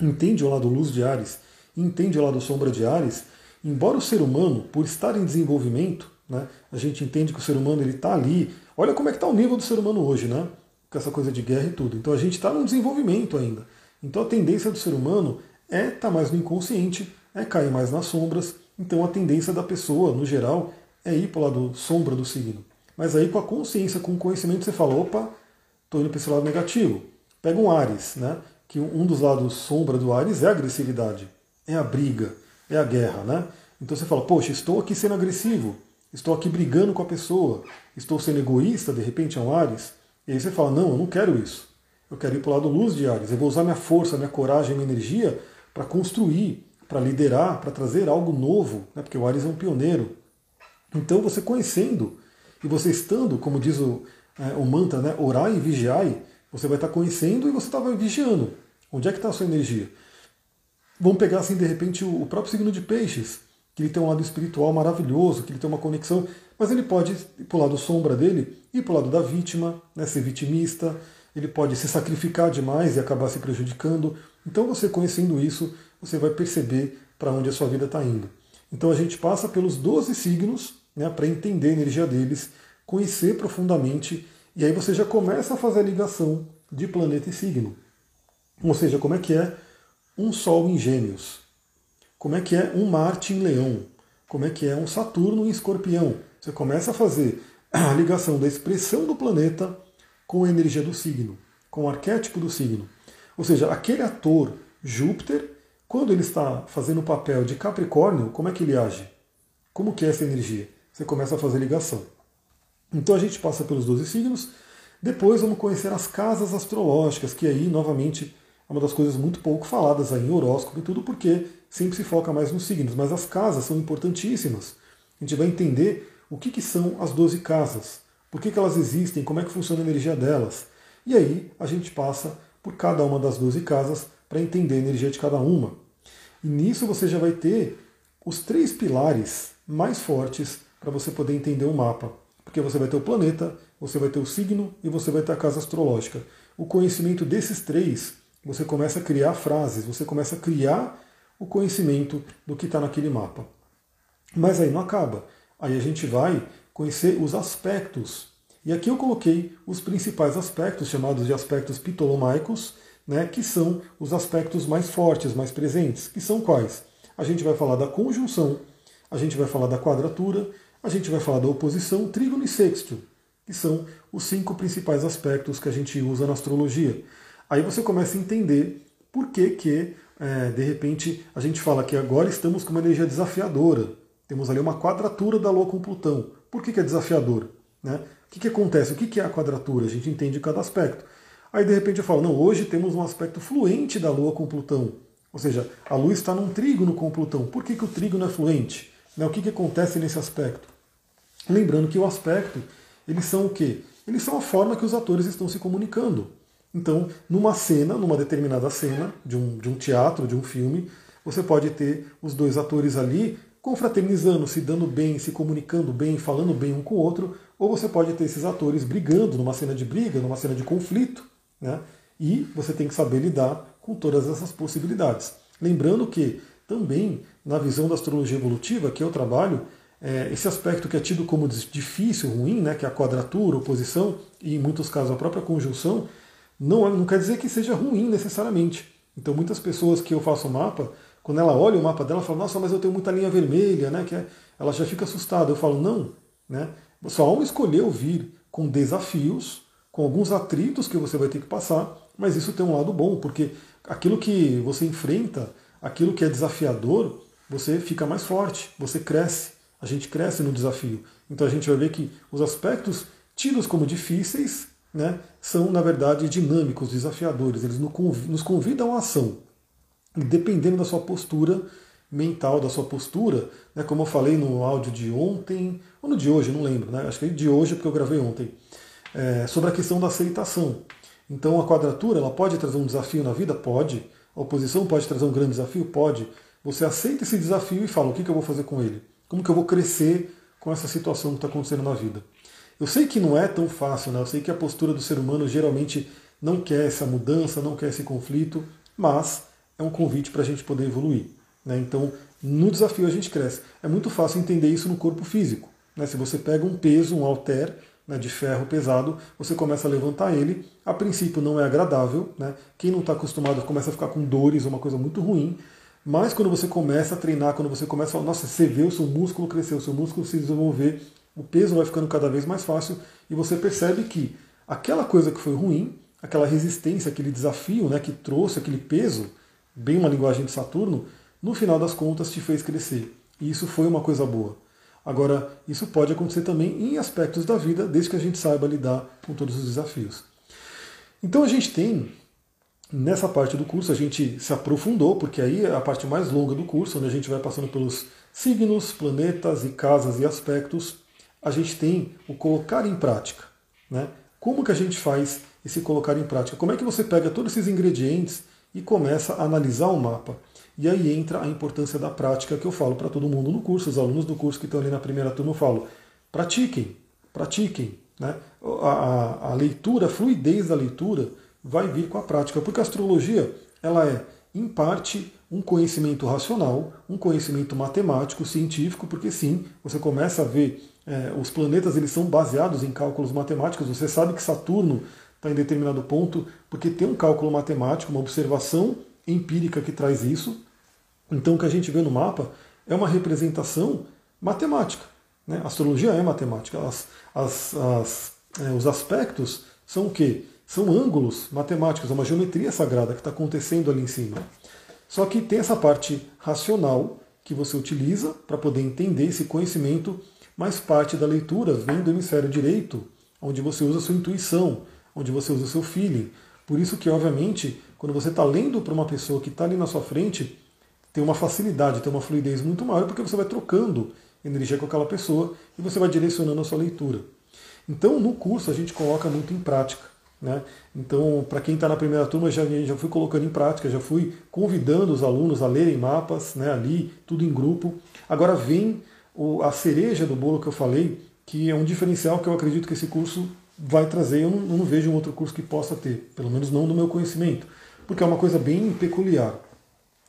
entende o lado luz de Ares, entende o lado sombra de Ares, embora o ser humano, por estar em desenvolvimento, né, a gente entende que o ser humano ele está ali. Olha como é que está o nível do ser humano hoje, né? Com essa coisa de guerra e tudo. Então a gente está num desenvolvimento ainda. Então a tendência do ser humano é estar tá mais no inconsciente, é cair mais nas sombras, Então a tendência da pessoa, no geral, é ir para o lado sombra do signo. Mas aí com a consciência, com o conhecimento, você fala, opa, estou indo para esse lado negativo. Pega um Ares, né? que um dos lados sombra do Ares é a agressividade, é a briga, é a guerra. Né? Então você fala, poxa, estou aqui sendo agressivo, estou aqui brigando com a pessoa, estou sendo egoísta, de repente é um Ares. E aí você fala, não, eu não quero isso. Eu quero ir para o lado luz de Ares. Eu vou usar minha força, minha coragem, minha energia para construir, para liderar, para trazer algo novo, né? porque o Ares é um pioneiro. Então você conhecendo e você estando, como diz o, é, o mantra, né? orai e vigiai, você vai estar conhecendo e você estava vigiando. Onde é que está a sua energia? Vamos pegar assim, de repente, o próprio signo de peixes, que ele tem um lado espiritual maravilhoso, que ele tem uma conexão, mas ele pode ir para o lado sombra dele, ir para o lado da vítima, né, ser vitimista, ele pode se sacrificar demais e acabar se prejudicando. Então, você conhecendo isso, você vai perceber para onde a sua vida está indo. Então, a gente passa pelos 12 signos né, para entender a energia deles, conhecer profundamente, e aí você já começa a fazer a ligação de planeta e signo. Ou seja, como é que é um Sol em Gêmeos? Como é que é um Marte em Leão? Como é que é um Saturno em Escorpião? Você começa a fazer a ligação da expressão do planeta com a energia do signo, com o arquétipo do signo. Ou seja, aquele ator Júpiter, quando ele está fazendo o papel de Capricórnio, como é que ele age? Como que é essa energia? Você começa a fazer ligação. Então a gente passa pelos 12 signos, depois vamos conhecer as casas astrológicas, que aí, novamente, é uma das coisas muito pouco faladas aí em horóscopo e tudo, porque sempre se foca mais nos signos, mas as casas são importantíssimas. A gente vai entender o que, que são as 12 casas, por que, que elas existem, como é que funciona a energia delas. E aí a gente passa por cada uma das 12 casas para entender a energia de cada uma. E nisso você já vai ter os três pilares mais fortes para você poder entender o mapa. Porque você vai ter o planeta, você vai ter o signo e você vai ter a casa astrológica. O conhecimento desses três, você começa a criar frases, você começa a criar o conhecimento do que está naquele mapa. Mas aí não acaba. Aí a gente vai conhecer os aspectos. E aqui eu coloquei os principais aspectos, chamados de aspectos ptolomaicos, né, que são os aspectos mais fortes, mais presentes, que são quais? A gente vai falar da conjunção, a gente vai falar da quadratura, a gente vai falar da oposição, trígono e sexto, que são os cinco principais aspectos que a gente usa na astrologia. Aí você começa a entender por que, que é, de repente, a gente fala que agora estamos com uma energia desafiadora. Temos ali uma quadratura da Lua com Plutão. Por que, que é desafiador? Né? O que, que acontece? O que, que é a quadratura? A gente entende cada aspecto. Aí de repente eu falo, não, hoje temos um aspecto fluente da Lua com Plutão. Ou seja, a Lua está num trígono com Plutão. Por que, que o trígono é fluente? Né? O que, que acontece nesse aspecto? Lembrando que o aspecto, eles são o quê? Eles são a forma que os atores estão se comunicando. Então, numa cena, numa determinada cena de um, de um teatro, de um filme, você pode ter os dois atores ali confraternizando, se dando bem, se comunicando bem, falando bem um com o outro, ou você pode ter esses atores brigando numa cena de briga, numa cena de conflito, né? E você tem que saber lidar com todas essas possibilidades. Lembrando que também na visão da astrologia evolutiva que eu trabalho, é, esse aspecto que é tido como difícil, ruim, né, que é a quadratura, oposição e em muitos casos a própria conjunção, não, não quer dizer que seja ruim necessariamente. Então muitas pessoas que eu faço mapa, quando ela olha o mapa dela, fala, nossa, mas eu tenho muita linha vermelha, né? Que é, ela já fica assustada. Eu falo, não, né? Sua alma escolheu vir com desafios, com alguns atritos que você vai ter que passar, mas isso tem um lado bom, porque aquilo que você enfrenta, aquilo que é desafiador, você fica mais forte, você cresce, a gente cresce no desafio. Então a gente vai ver que os aspectos tidos como difíceis né, são, na verdade, dinâmicos, desafiadores, eles nos convidam à ação. E dependendo da sua postura mental, da sua postura, né, como eu falei no áudio de ontem, ou no de hoje, não lembro, né, acho que é de hoje porque eu gravei ontem, é, sobre a questão da aceitação. Então a quadratura ela pode trazer um desafio na vida? Pode. A oposição pode trazer um grande desafio? Pode. Você aceita esse desafio e fala: o que, que eu vou fazer com ele? Como que eu vou crescer com essa situação que está acontecendo na vida? Eu sei que não é tão fácil, né? eu sei que a postura do ser humano geralmente não quer essa mudança, não quer esse conflito, mas é um convite para a gente poder evoluir. Né? Então, no desafio a gente cresce. É muito fácil entender isso no corpo físico. Né? Se você pega um peso, um halter né, de ferro pesado, você começa a levantar ele. A princípio não é agradável. Né? Quem não está acostumado começa a ficar com dores, uma coisa muito ruim. Mas quando você começa a treinar, quando você começa a nossa, você vê o seu músculo crescer, o seu músculo se desenvolver, o peso vai ficando cada vez mais fácil e você percebe que aquela coisa que foi ruim, aquela resistência, aquele desafio né, que trouxe aquele peso, bem uma linguagem de Saturno, no final das contas te fez crescer. E isso foi uma coisa boa. Agora, isso pode acontecer também em aspectos da vida, desde que a gente saiba lidar com todos os desafios. Então a gente tem, nessa parte do curso, a gente se aprofundou, porque aí é a parte mais longa do curso, onde a gente vai passando pelos signos, planetas e casas e aspectos, a gente tem o colocar em prática. Né? Como que a gente faz esse colocar em prática? Como é que você pega todos esses ingredientes e começa a analisar o mapa? E aí entra a importância da prática que eu falo para todo mundo no curso, os alunos do curso que estão ali na primeira turma, eu falo, pratiquem, pratiquem. Né? A, a, a leitura, a fluidez da leitura vai vir com a prática, porque a astrologia ela é, em parte, um conhecimento racional, um conhecimento matemático, científico, porque sim, você começa a ver é, os planetas eles são baseados em cálculos matemáticos. Você sabe que Saturno está em determinado ponto porque tem um cálculo matemático, uma observação empírica que traz isso. Então o que a gente vê no mapa é uma representação matemática. Né? A astrologia é matemática. As, as, as, é, os aspectos são o quê? São ângulos matemáticos, é uma geometria sagrada que está acontecendo ali em cima. Só que tem essa parte racional que você utiliza para poder entender esse conhecimento, mas parte da leitura vem do hemisfério direito, onde você usa a sua intuição, onde você usa o seu feeling. Por isso que, obviamente, quando você está lendo para uma pessoa que está ali na sua frente, tem uma facilidade, tem uma fluidez muito maior, porque você vai trocando energia com aquela pessoa e você vai direcionando a sua leitura. Então, no curso, a gente coloca muito em prática. Né? Então, para quem está na primeira turma, já, já fui colocando em prática, já fui convidando os alunos a lerem mapas né, ali, tudo em grupo. Agora vem o, a cereja do bolo que eu falei, que é um diferencial que eu acredito que esse curso vai trazer. Eu não, não vejo um outro curso que possa ter, pelo menos não no meu conhecimento, porque é uma coisa bem peculiar.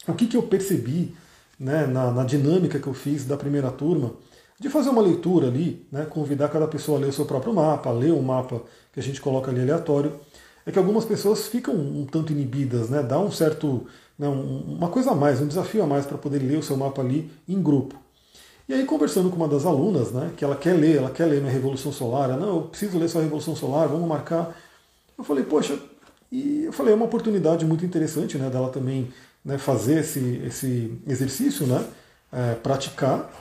O que, que eu percebi né, na, na, dinâmica que eu fiz da primeira turma, de fazer uma leitura ali, né, convidar cada pessoa a ler o seu próprio mapa, ler o mapa que a gente coloca ali aleatório, é que algumas pessoas ficam um tanto inibidas, né, dá um certo, né, uma coisa a mais, um desafio a mais para poder ler o seu mapa ali em grupo. E aí, conversando com uma das alunas, né, que ela quer ler, ela quer ler minha Revolução Solar, ela, não, eu preciso ler sua Revolução Solar, vamos marcar. Eu falei, poxa, e eu falei, é uma oportunidade muito interessante né, dela também né, fazer esse, esse exercício, né, é, praticar.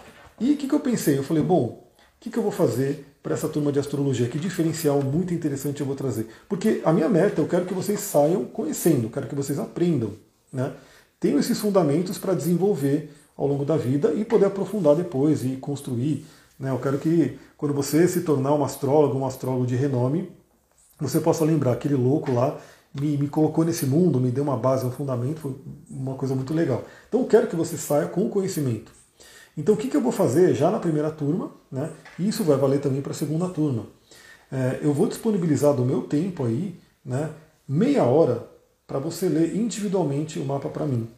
E o que, que eu pensei? Eu falei, bom, o que, que eu vou fazer para essa turma de astrologia? Que diferencial muito interessante eu vou trazer? Porque a minha meta, eu quero que vocês saiam conhecendo, quero que vocês aprendam. Né? Tenho esses fundamentos para desenvolver ao longo da vida e poder aprofundar depois e construir. Né? Eu quero que quando você se tornar um astrólogo, um astrólogo de renome, você possa lembrar aquele louco lá me, me, colocou nesse mundo, me deu uma base, um fundamento, foi uma coisa muito legal. Então eu quero que você saia com conhecimento. Então o que, que eu vou fazer já na primeira turma, né? E isso vai valer também para a segunda turma. É, eu vou disponibilizar do meu tempo aí, né? Meia hora para você ler individualmente o mapa para mim.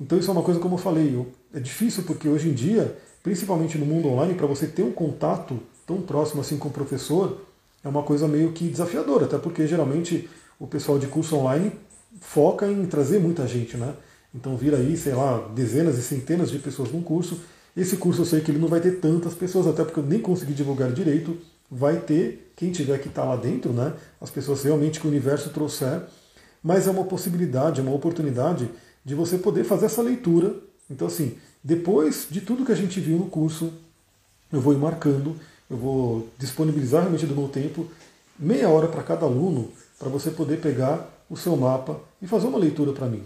Então isso é uma coisa como eu falei, eu, é difícil porque hoje em dia, principalmente no mundo online, para você ter um contato tão próximo assim com o professor, é uma coisa meio que desafiadora, até porque geralmente o pessoal de curso online foca em trazer muita gente, né? Então vira aí, sei lá, dezenas e centenas de pessoas num curso. Esse curso eu sei que ele não vai ter tantas pessoas, até porque eu nem consegui divulgar direito. Vai ter quem tiver que estar lá dentro, né? As pessoas realmente que o universo trouxer. Mas é uma possibilidade, é uma oportunidade de você poder fazer essa leitura. Então, assim, depois de tudo que a gente viu no curso, eu vou ir marcando, eu vou disponibilizar realmente do meu tempo, meia hora para cada aluno, para você poder pegar o seu mapa e fazer uma leitura para mim.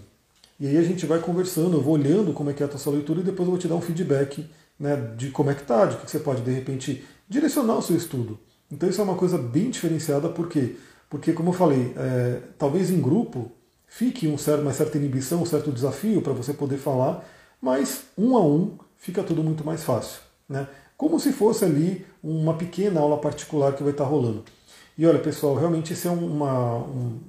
E aí a gente vai conversando, eu vou olhando como é que é a sua leitura e depois eu vou te dar um feedback né, de como é que está, de que você pode de repente direcionar o seu estudo. Então isso é uma coisa bem diferenciada, por quê? Porque, como eu falei, é, talvez em grupo fique um certo, uma certa inibição, um certo desafio para você poder falar, mas um a um fica tudo muito mais fácil. Né? Como se fosse ali uma pequena aula particular que vai estar rolando. E olha, pessoal, realmente isso é uma,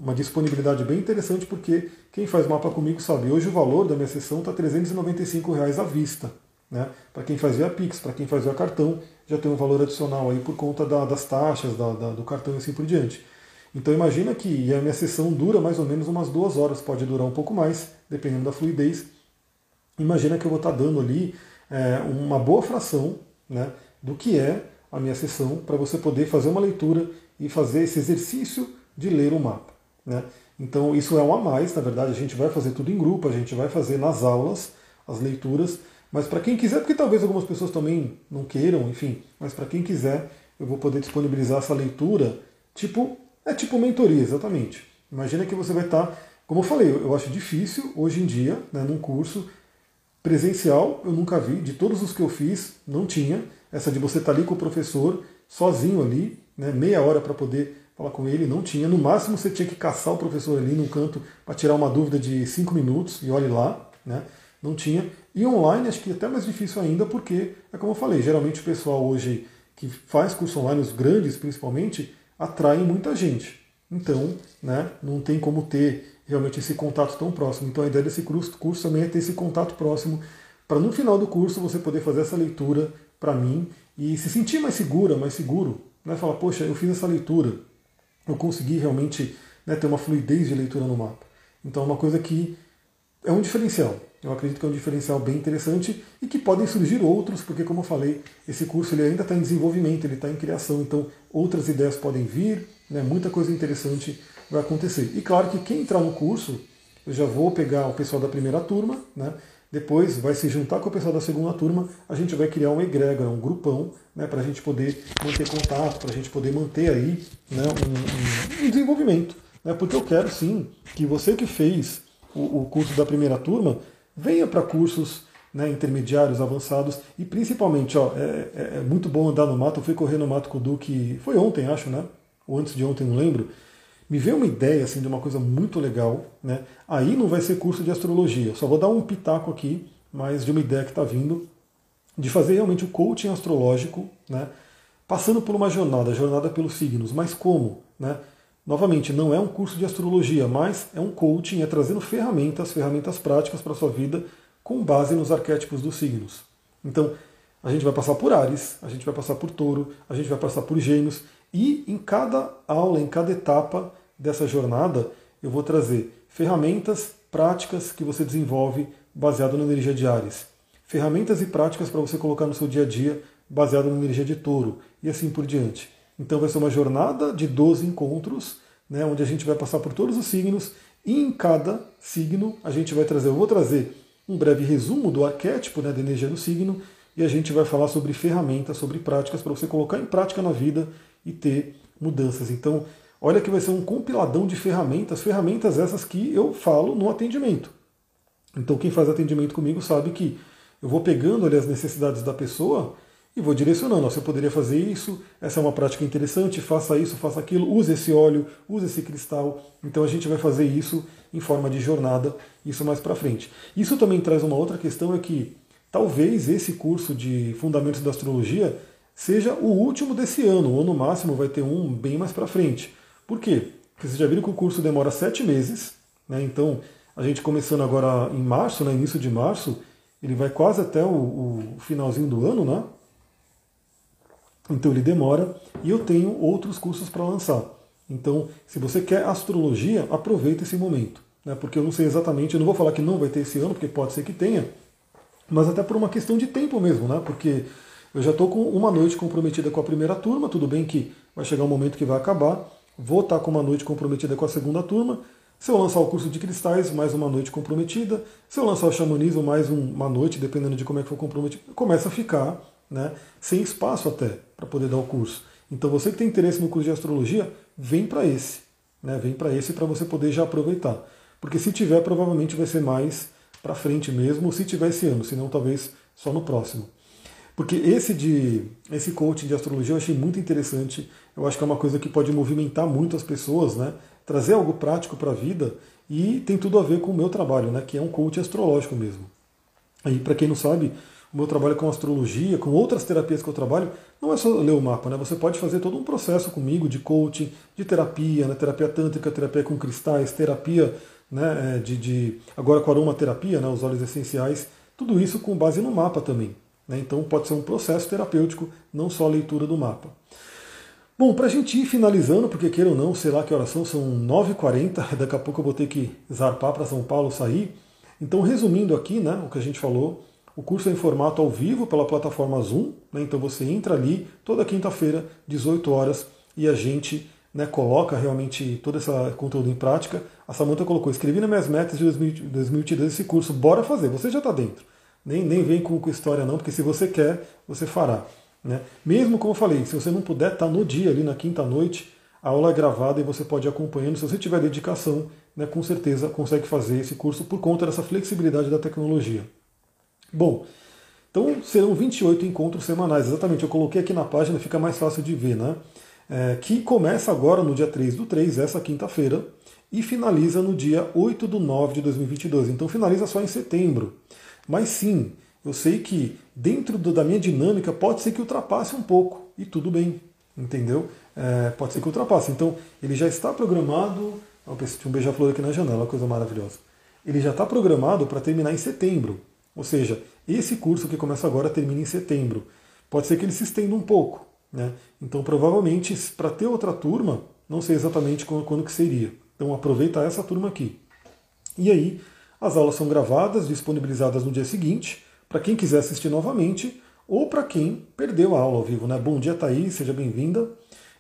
uma disponibilidade bem interessante, porque quem faz mapa comigo sabe, hoje o valor da minha sessão está 395 reais à vista. Né? Para quem faz via Pix, para quem faz via cartão, já tem um valor adicional aí por conta da, das taxas da, da, do cartão e assim por diante. Então imagina que a minha sessão dura mais ou menos umas duas horas, pode durar um pouco mais, dependendo da fluidez. imagina que eu vou estar dando ali é, uma boa fração né, do que é a minha sessão para você poder fazer uma leitura e fazer esse exercício de ler o mapa. Né? Então isso é um a mais, na verdade a gente vai fazer tudo em grupo, a gente vai fazer nas aulas as leituras, mas para quem quiser, porque talvez algumas pessoas também não queiram, enfim, mas para quem quiser, eu vou poder disponibilizar essa leitura, tipo, é tipo mentoria, exatamente. Imagina que você vai estar, como eu falei, eu acho difícil hoje em dia, né, num curso presencial, eu nunca vi, de todos os que eu fiz, não tinha essa de você estar ali com o professor, sozinho ali, né, meia hora para poder falar com ele, não tinha. No máximo você tinha que caçar o professor ali num canto para tirar uma dúvida de cinco minutos e olhe lá, né? Não tinha. E online acho que é até mais difícil ainda, porque é como eu falei, geralmente o pessoal hoje que faz curso online, os grandes principalmente, atraem muita gente. Então, né, não tem como ter realmente esse contato tão próximo. Então a ideia desse curso, curso também é ter esse contato próximo, para no final do curso você poder fazer essa leitura para mim e se sentir mais segura, mais seguro. Né? Falar, poxa, eu fiz essa leitura, eu consegui realmente né, ter uma fluidez de leitura no mapa. Então é uma coisa que é um diferencial. Eu acredito que é um diferencial bem interessante e que podem surgir outros, porque como eu falei, esse curso ele ainda está em desenvolvimento, ele está em criação, então outras ideias podem vir, né, muita coisa interessante vai acontecer. E claro que quem entrar no curso, eu já vou pegar o pessoal da primeira turma, né, depois vai se juntar com o pessoal da segunda turma, a gente vai criar um egrégora, um grupão, né, para a gente poder manter contato, para a gente poder manter aí né, um, um, desenvolvimento. Né, porque eu quero sim que você que fez o, o curso da primeira turma venha para cursos né, intermediários, avançados e principalmente, ó, é, é, é, muito bom andar no mato. Eu fui correr no mato com o Duque, foi ontem, acho, né? Ou antes de ontem, não lembro me veio uma ideia assim, de uma coisa muito legal. Né? Aí não vai ser curso de astrologia, só vou dar um pitaco aqui, mas de uma ideia que está vindo, de fazer realmente o coaching astrológico, né? passando por uma jornada, jornada pelos signos. Mas como? Né? Novamente, não é um curso de astrologia, mas é um coaching, é trazendo ferramentas, ferramentas práticas para a sua vida com base nos arquétipos dos signos. Então, a gente vai passar por Ares, a gente vai passar por Touro, a gente vai passar por Gêmeos, e em cada aula, em cada etapa dessa jornada, eu vou trazer ferramentas práticas que você desenvolve baseado na energia de Ares. Ferramentas e práticas para você colocar no seu dia a dia baseado na energia de touro e assim por diante. Então vai ser uma jornada de 12 encontros, né, onde a gente vai passar por todos os signos e em cada signo a gente vai trazer, eu vou trazer um breve resumo do arquétipo né, da energia do signo e a gente vai falar sobre ferramentas, sobre práticas para você colocar em prática na vida e ter mudanças. Então, olha que vai ser um compiladão de ferramentas, ferramentas essas que eu falo no atendimento. Então, quem faz atendimento comigo sabe que eu vou pegando ali as necessidades da pessoa e vou direcionando. Você poderia fazer isso, essa é uma prática interessante, faça isso, faça aquilo, use esse óleo, use esse cristal. Então a gente vai fazer isso em forma de jornada, isso mais para frente. Isso também traz uma outra questão, é que talvez esse curso de Fundamentos da Astrologia seja o último desse ano, ou no máximo vai ter um bem mais para frente. Por quê? Porque vocês já viram que o curso demora sete meses, né? então a gente começando agora em março, né, início de março, ele vai quase até o, o finalzinho do ano, né? Então ele demora e eu tenho outros cursos para lançar. Então, se você quer astrologia, aproveita esse momento. Né? Porque eu não sei exatamente, eu não vou falar que não vai ter esse ano, porque pode ser que tenha, mas até por uma questão de tempo mesmo, né? Porque eu já estou com uma noite comprometida com a primeira turma, tudo bem que vai chegar um momento que vai acabar. Vou estar com uma noite comprometida com a segunda turma. Se eu lançar o curso de cristais, mais uma noite comprometida. Se eu lançar o xamanismo, mais uma noite, dependendo de como é que for comprometido, começa a ficar né, sem espaço até para poder dar o curso. Então você que tem interesse no curso de astrologia, vem para esse. Né, vem para esse para você poder já aproveitar. Porque se tiver, provavelmente vai ser mais para frente mesmo, se tiver esse ano, senão talvez só no próximo. Porque esse de esse coaching de astrologia eu achei muito interessante. Eu acho que é uma coisa que pode movimentar muito as pessoas, né? Trazer algo prático para a vida e tem tudo a ver com o meu trabalho, né? Que é um coaching astrológico mesmo. Aí, para quem não sabe, o meu trabalho com astrologia, com outras terapias que eu trabalho, não é só ler o mapa, né? Você pode fazer todo um processo comigo de coaching, de terapia, né? terapia tântrica, terapia com cristais, terapia né? É, de, de agora com aromaterapia, né? os óleos essenciais, tudo isso com base no mapa também. Né? Então pode ser um processo terapêutico, não só a leitura do mapa. Bom, para a gente ir finalizando, porque queira ou não, sei lá que horas são, são 9h40, daqui a pouco eu vou ter que zarpar para São Paulo sair. Então, resumindo aqui né, o que a gente falou, o curso é em formato ao vivo pela plataforma Zoom, né, então você entra ali toda quinta-feira, 18 horas, e a gente né, coloca realmente todo esse conteúdo em prática. A Samanta colocou, escrevi nas minhas metas de 2022 esse curso, bora fazer, você já está dentro. Nem, nem vem com, com história não, porque se você quer, você fará. Né? Mesmo como eu falei, se você não puder estar tá no dia ali na quinta noite, a aula é gravada e você pode ir acompanhando. Se você tiver dedicação, né, com certeza consegue fazer esse curso por conta dessa flexibilidade da tecnologia. Bom, então serão 28 encontros semanais, exatamente. Eu coloquei aqui na página, fica mais fácil de ver, né? É, que começa agora no dia 3 do 3, essa quinta-feira, e finaliza no dia 8 do 9 de 2022. Então finaliza só em setembro. Mas sim, eu sei que dentro do, da minha dinâmica pode ser que ultrapasse um pouco, e tudo bem, entendeu? É, pode ser que ultrapasse. Então ele já está programado. Ó, tinha um beija-flor aqui na janela, coisa maravilhosa. Ele já está programado para terminar em setembro. Ou seja, esse curso que começa agora termina em setembro. Pode ser que ele se estenda um pouco. Né? Então, provavelmente, para ter outra turma, não sei exatamente quando, quando que seria. Então, aproveita essa turma aqui. E aí, as aulas são gravadas, disponibilizadas no dia seguinte, para quem quiser assistir novamente, ou para quem perdeu a aula ao vivo. Né? Bom dia, Thaís, seja bem-vinda.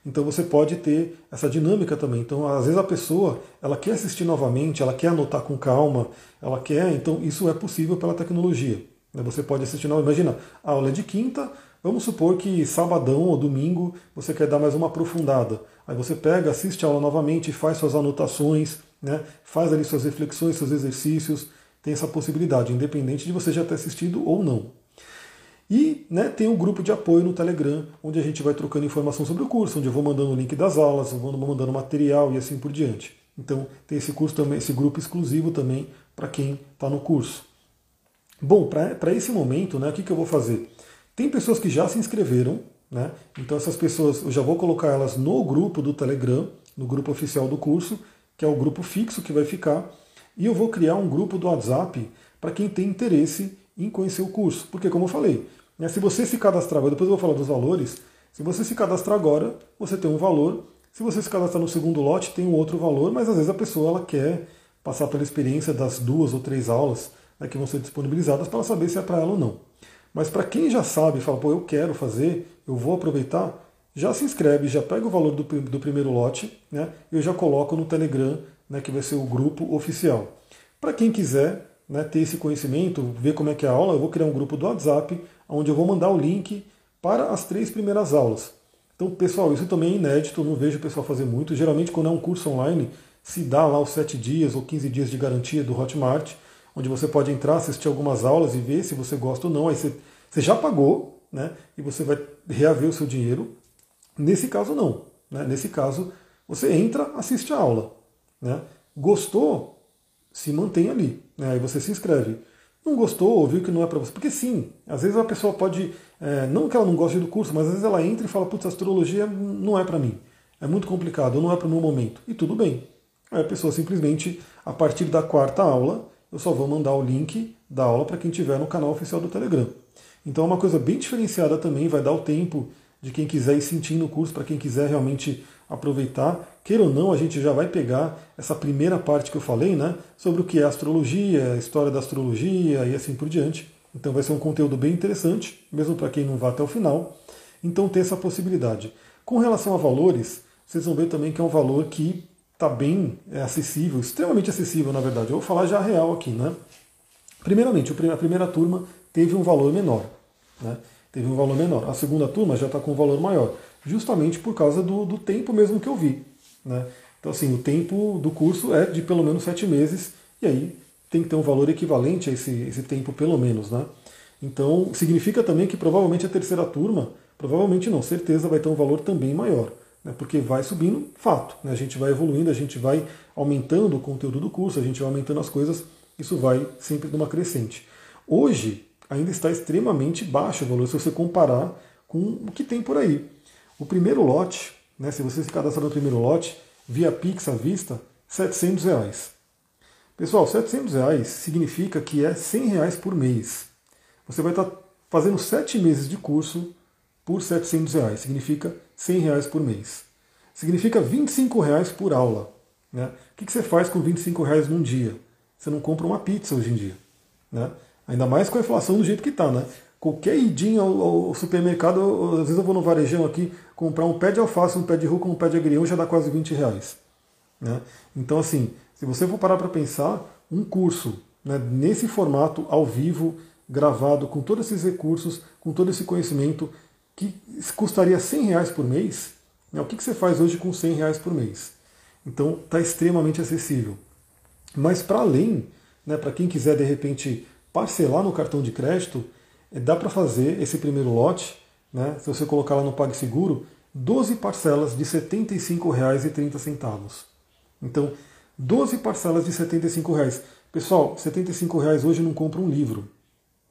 Então você pode ter essa dinâmica também. Então, às vezes a pessoa ela quer assistir novamente, ela quer anotar com calma, ela quer. Então, isso é possível pela tecnologia. Né? Você pode assistir novamente. Imagina, a aula é de quinta, Vamos supor que sabadão ou domingo você quer dar mais uma aprofundada. Aí você pega, assiste a aula novamente, faz suas anotações, né? faz ali suas reflexões, seus exercícios. Tem essa possibilidade, independente de você já ter assistido ou não. E né, tem um grupo de apoio no Telegram, onde a gente vai trocando informação sobre o curso, onde eu vou mandando o link das aulas, vou mandando material e assim por diante. Então tem esse curso também, esse grupo exclusivo também para quem está no curso. Bom, para esse momento, né, o que, que eu vou fazer? Tem pessoas que já se inscreveram, né? Então essas pessoas, eu já vou colocar elas no grupo do Telegram, no grupo oficial do curso, que é o grupo fixo que vai ficar, e eu vou criar um grupo do WhatsApp para quem tem interesse em conhecer o curso. Porque, como eu falei, né, se você se cadastrar, depois eu vou falar dos valores, se você se cadastrar agora, você tem um valor. Se você se cadastrar no segundo lote, tem um outro valor, mas às vezes a pessoa ela quer passar pela experiência das duas ou três aulas né, que vão ser disponibilizadas para saber se é para ela ou não. Mas para quem já sabe, fala, pô, eu quero fazer, eu vou aproveitar, já se inscreve, já pega o valor do, do primeiro lote, né? Eu já coloco no Telegram, né, que vai ser o grupo oficial. Para quem quiser né, ter esse conhecimento, ver como é que é a aula, eu vou criar um grupo do WhatsApp, onde eu vou mandar o link para as três primeiras aulas. Então, pessoal, isso também é inédito, não vejo o pessoal fazer muito. Geralmente, quando é um curso online, se dá lá os 7 dias ou 15 dias de garantia do Hotmart onde você pode entrar, assistir algumas aulas e ver se você gosta ou não. Aí você, você já pagou, né? E você vai reaver o seu dinheiro. Nesse caso, não. Né? Nesse caso, você entra, assiste a aula. Né? Gostou? Se mantém ali. Né? Aí você se inscreve. Não gostou, ouviu que não é para você. Porque sim, às vezes a pessoa pode. É, não que ela não goste do curso, mas às vezes ela entra e fala: putz, astrologia não é para mim. É muito complicado, não é para o meu momento. E tudo bem. Aí a pessoa simplesmente, a partir da quarta aula, eu só vou mandar o link da aula para quem tiver no canal oficial do Telegram. Então é uma coisa bem diferenciada também, vai dar o tempo de quem quiser ir sentindo o curso, para quem quiser realmente aproveitar. Queira ou não, a gente já vai pegar essa primeira parte que eu falei, né? Sobre o que é astrologia, a história da astrologia e assim por diante. Então vai ser um conteúdo bem interessante, mesmo para quem não vá até o final. Então tem essa possibilidade. Com relação a valores, vocês vão ver também que é um valor que está bem é, acessível, extremamente acessível, na verdade. Eu vou falar já real aqui, né? Primeiramente, a primeira turma teve um valor menor, né? Teve um valor menor. A segunda turma já está com um valor maior, justamente por causa do, do tempo mesmo que eu vi, né? Então, assim, o tempo do curso é de pelo menos sete meses, e aí tem que ter um valor equivalente a esse, esse tempo, pelo menos, né? Então, significa também que provavelmente a terceira turma, provavelmente não, certeza vai ter um valor também maior né, porque vai subindo, fato. Né, a gente vai evoluindo, a gente vai aumentando o conteúdo do curso, a gente vai aumentando as coisas, isso vai sempre numa crescente. Hoje ainda está extremamente baixo o valor se você comparar com o que tem por aí. O primeiro lote, né, se você se cadastrar no primeiro lote, via Pix à vista, 700 reais. Pessoal, 700 reais significa que é 100 reais por mês. Você vai estar fazendo 7 meses de curso por 700 reais. Significa 100 reais por mês. Significa 25 reais por aula. Né? O que você faz com 25 reais num dia? você não compra uma pizza hoje em dia. Né? Ainda mais com a inflação do jeito que está. Né? Qualquer idinha ao, supermercado, às vezes eu vou no varejão aqui comprar um pé de alface, um pé de rúcula, um pé de agrião, já dá quase 20 reais. Né? Então, assim, se você for parar para pensar, um curso né, nesse formato, ao vivo, gravado, com todos esses recursos, com todo esse conhecimento, que custaria 100 reais por mês, né, o que, que você faz hoje com 100 reais por mês? Então, está extremamente acessível. Mas, para além, né, para quem quiser, de repente, parcelar no cartão de crédito, é, dá para fazer esse primeiro lote, né, se você colocar lá no PagSeguro, 12 parcelas de R$ 75,30. Então, 12 parcelas de R$ 75,00. Pessoal, R$ 75,00 hoje não compra um livro.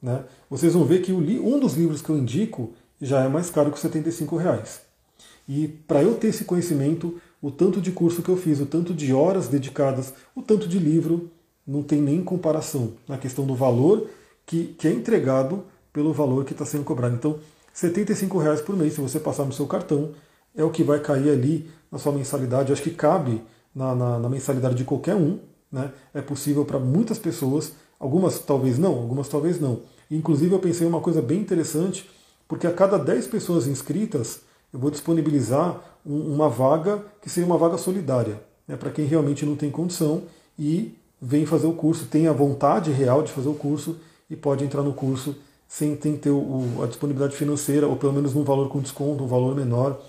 Né? Vocês vão ver que um dos livros que eu indico já é mais caro que R$ 75,00. E para eu ter esse conhecimento, o tanto de curso que eu fiz, o tanto de horas dedicadas, o tanto de livro, não tem nem comparação na questão do valor que, que é entregado pelo valor que está sendo cobrado. Então, R$ 75,00 por mês, se você passar no seu cartão, é o que vai cair ali na sua mensalidade. Eu acho que cabe na, na, na mensalidade de qualquer um. Né? É possível para muitas pessoas, algumas talvez não, algumas talvez não. Inclusive eu pensei uma coisa bem interessante, porque a cada 10 pessoas inscritas, eu vou disponibilizar um, uma vaga que seria uma vaga solidária, né? para quem realmente não tem condição e vem fazer o curso, tem a vontade real de fazer o curso e pode entrar no curso sem ter o, a disponibilidade financeira, ou pelo menos num valor com desconto, um valor menor.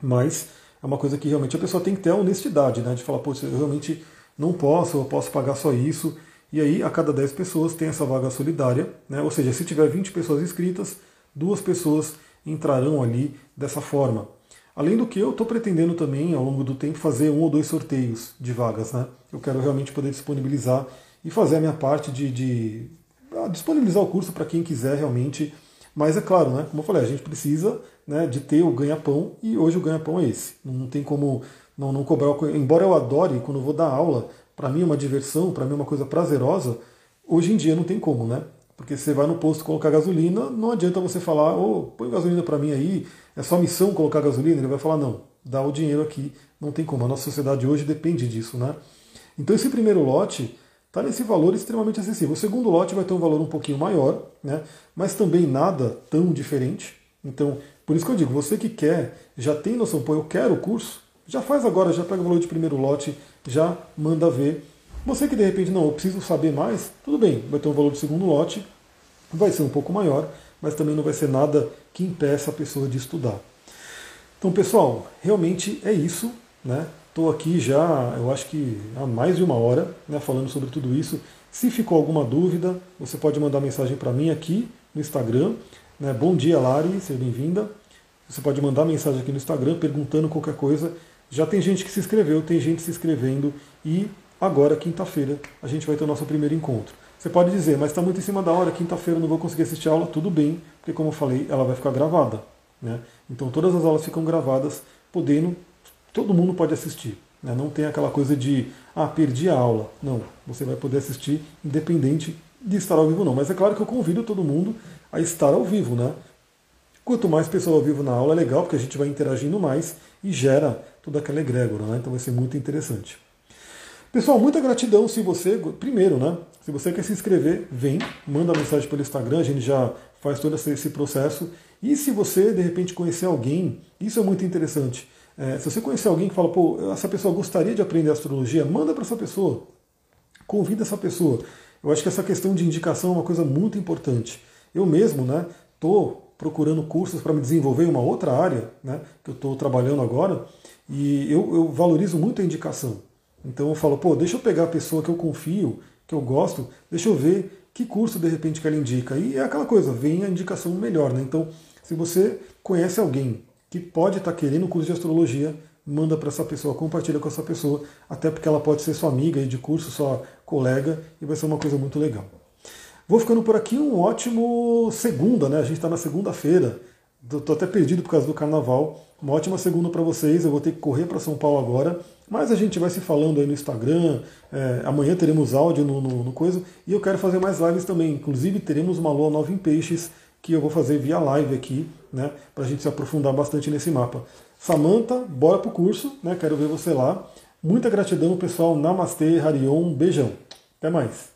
Mas é uma coisa que realmente a pessoa tem que ter a honestidade, né? De falar, pô, eu realmente não posso, eu posso pagar só isso. E aí, a cada 10 pessoas tem essa vaga solidária, né? Ou seja, se tiver 20 pessoas inscritas, duas pessoas entrarão ali dessa forma. Além do que eu estou pretendendo também, ao longo do tempo, fazer um ou dois sorteios de vagas. Né? Eu quero realmente poder disponibilizar e fazer a minha parte de, de ah, disponibilizar o curso para quem quiser realmente. Mas é claro, né, como eu falei, a gente precisa né, de ter o ganha-pão e hoje o ganha-pão é esse. Não tem como não, não cobrar. Embora eu adore quando eu vou dar aula, para mim é uma diversão, para mim é uma coisa prazerosa, hoje em dia não tem como, né? Porque você vai no posto colocar gasolina, não adianta você falar, ô, oh, põe gasolina para mim aí, é só missão colocar gasolina. Ele vai falar, não, dá o dinheiro aqui, não tem como. A nossa sociedade hoje depende disso, né? Então esse primeiro lote está nesse valor extremamente acessível. O segundo lote vai ter um valor um pouquinho maior, né? mas também nada tão diferente. Então, por isso que eu digo, você que quer, já tem noção, pô, eu quero o curso, já faz agora, já pega o valor de primeiro lote, já manda ver. Você que de repente, não, eu preciso saber mais, tudo bem, vai ter um valor de segundo lote, vai ser um pouco maior, mas também não vai ser nada que impeça a pessoa de estudar. Então, pessoal, realmente é isso, né? Estou aqui já, eu acho que há mais de uma hora, né, falando sobre tudo isso. Se ficou alguma dúvida, você pode mandar mensagem para mim aqui no Instagram. Né? Bom dia, Lari, seja bem-vinda. Você pode mandar mensagem aqui no Instagram perguntando qualquer coisa. Já tem gente que se inscreveu, tem gente se inscrevendo e agora, quinta-feira, a gente vai ter o nosso primeiro encontro. Você pode dizer, mas está muito em cima da hora, quinta-feira não vou conseguir assistir a aula, tudo bem, porque como eu falei, ela vai ficar gravada. Né? Então todas as aulas ficam gravadas, podendo, todo mundo pode assistir. Né? Não tem aquela coisa de, ah, perdi a aula. Não, você vai poder assistir independente de estar ao vivo não. Mas é claro que eu convido todo mundo a estar ao vivo, né? Quanto mais pessoas ao vivo na aula é legal, porque a gente vai interagindo mais e gera toda aquela egrégora, né? Então vai ser muito interessante. Pessoal, muita gratidão se você, primeiro, né? Se você quer se inscrever, vem, manda mensagem pelo Instagram, a gente já faz todo esse processo. E se você, de repente, conhecer alguém, isso é muito interessante. É, se você conhecer alguém que fala, pô, essa pessoa gostaria de aprender astrologia, manda para essa pessoa. Convida essa pessoa. Eu acho que essa questão de indicação é uma coisa muito importante. Eu mesmo, né, estou procurando cursos para me desenvolver em uma outra área, né, que eu estou trabalhando agora, e eu, eu valorizo muito a indicação. Então eu falo, pô, deixa eu pegar a pessoa que eu confio, que eu gosto, deixa eu ver que curso de repente que ela indica. E é aquela coisa, vem a indicação melhor, né? Então, se você conhece alguém que pode estar tá querendo o curso de astrologia, manda para essa pessoa, compartilha com essa pessoa, até porque ela pode ser sua amiga de curso, sua colega, e vai ser uma coisa muito legal. Vou ficando por aqui, um ótimo segunda, né? A gente está na segunda-feira. Estou até perdido por causa do carnaval. Uma ótima segunda para vocês. Eu vou ter que correr para São Paulo agora. Mas a gente vai se falando aí no Instagram. É, amanhã teremos áudio no, no, no, coisa. E eu quero fazer mais lives também. Inclusive teremos uma lua nova em peixes que eu vou fazer via live aqui, né? Para a gente se aprofundar bastante nesse mapa. Samanta, bora pro curso, né? Quero ver você lá. Muita gratidão, pessoal. Namastê, Harion. Beijão. Até mais.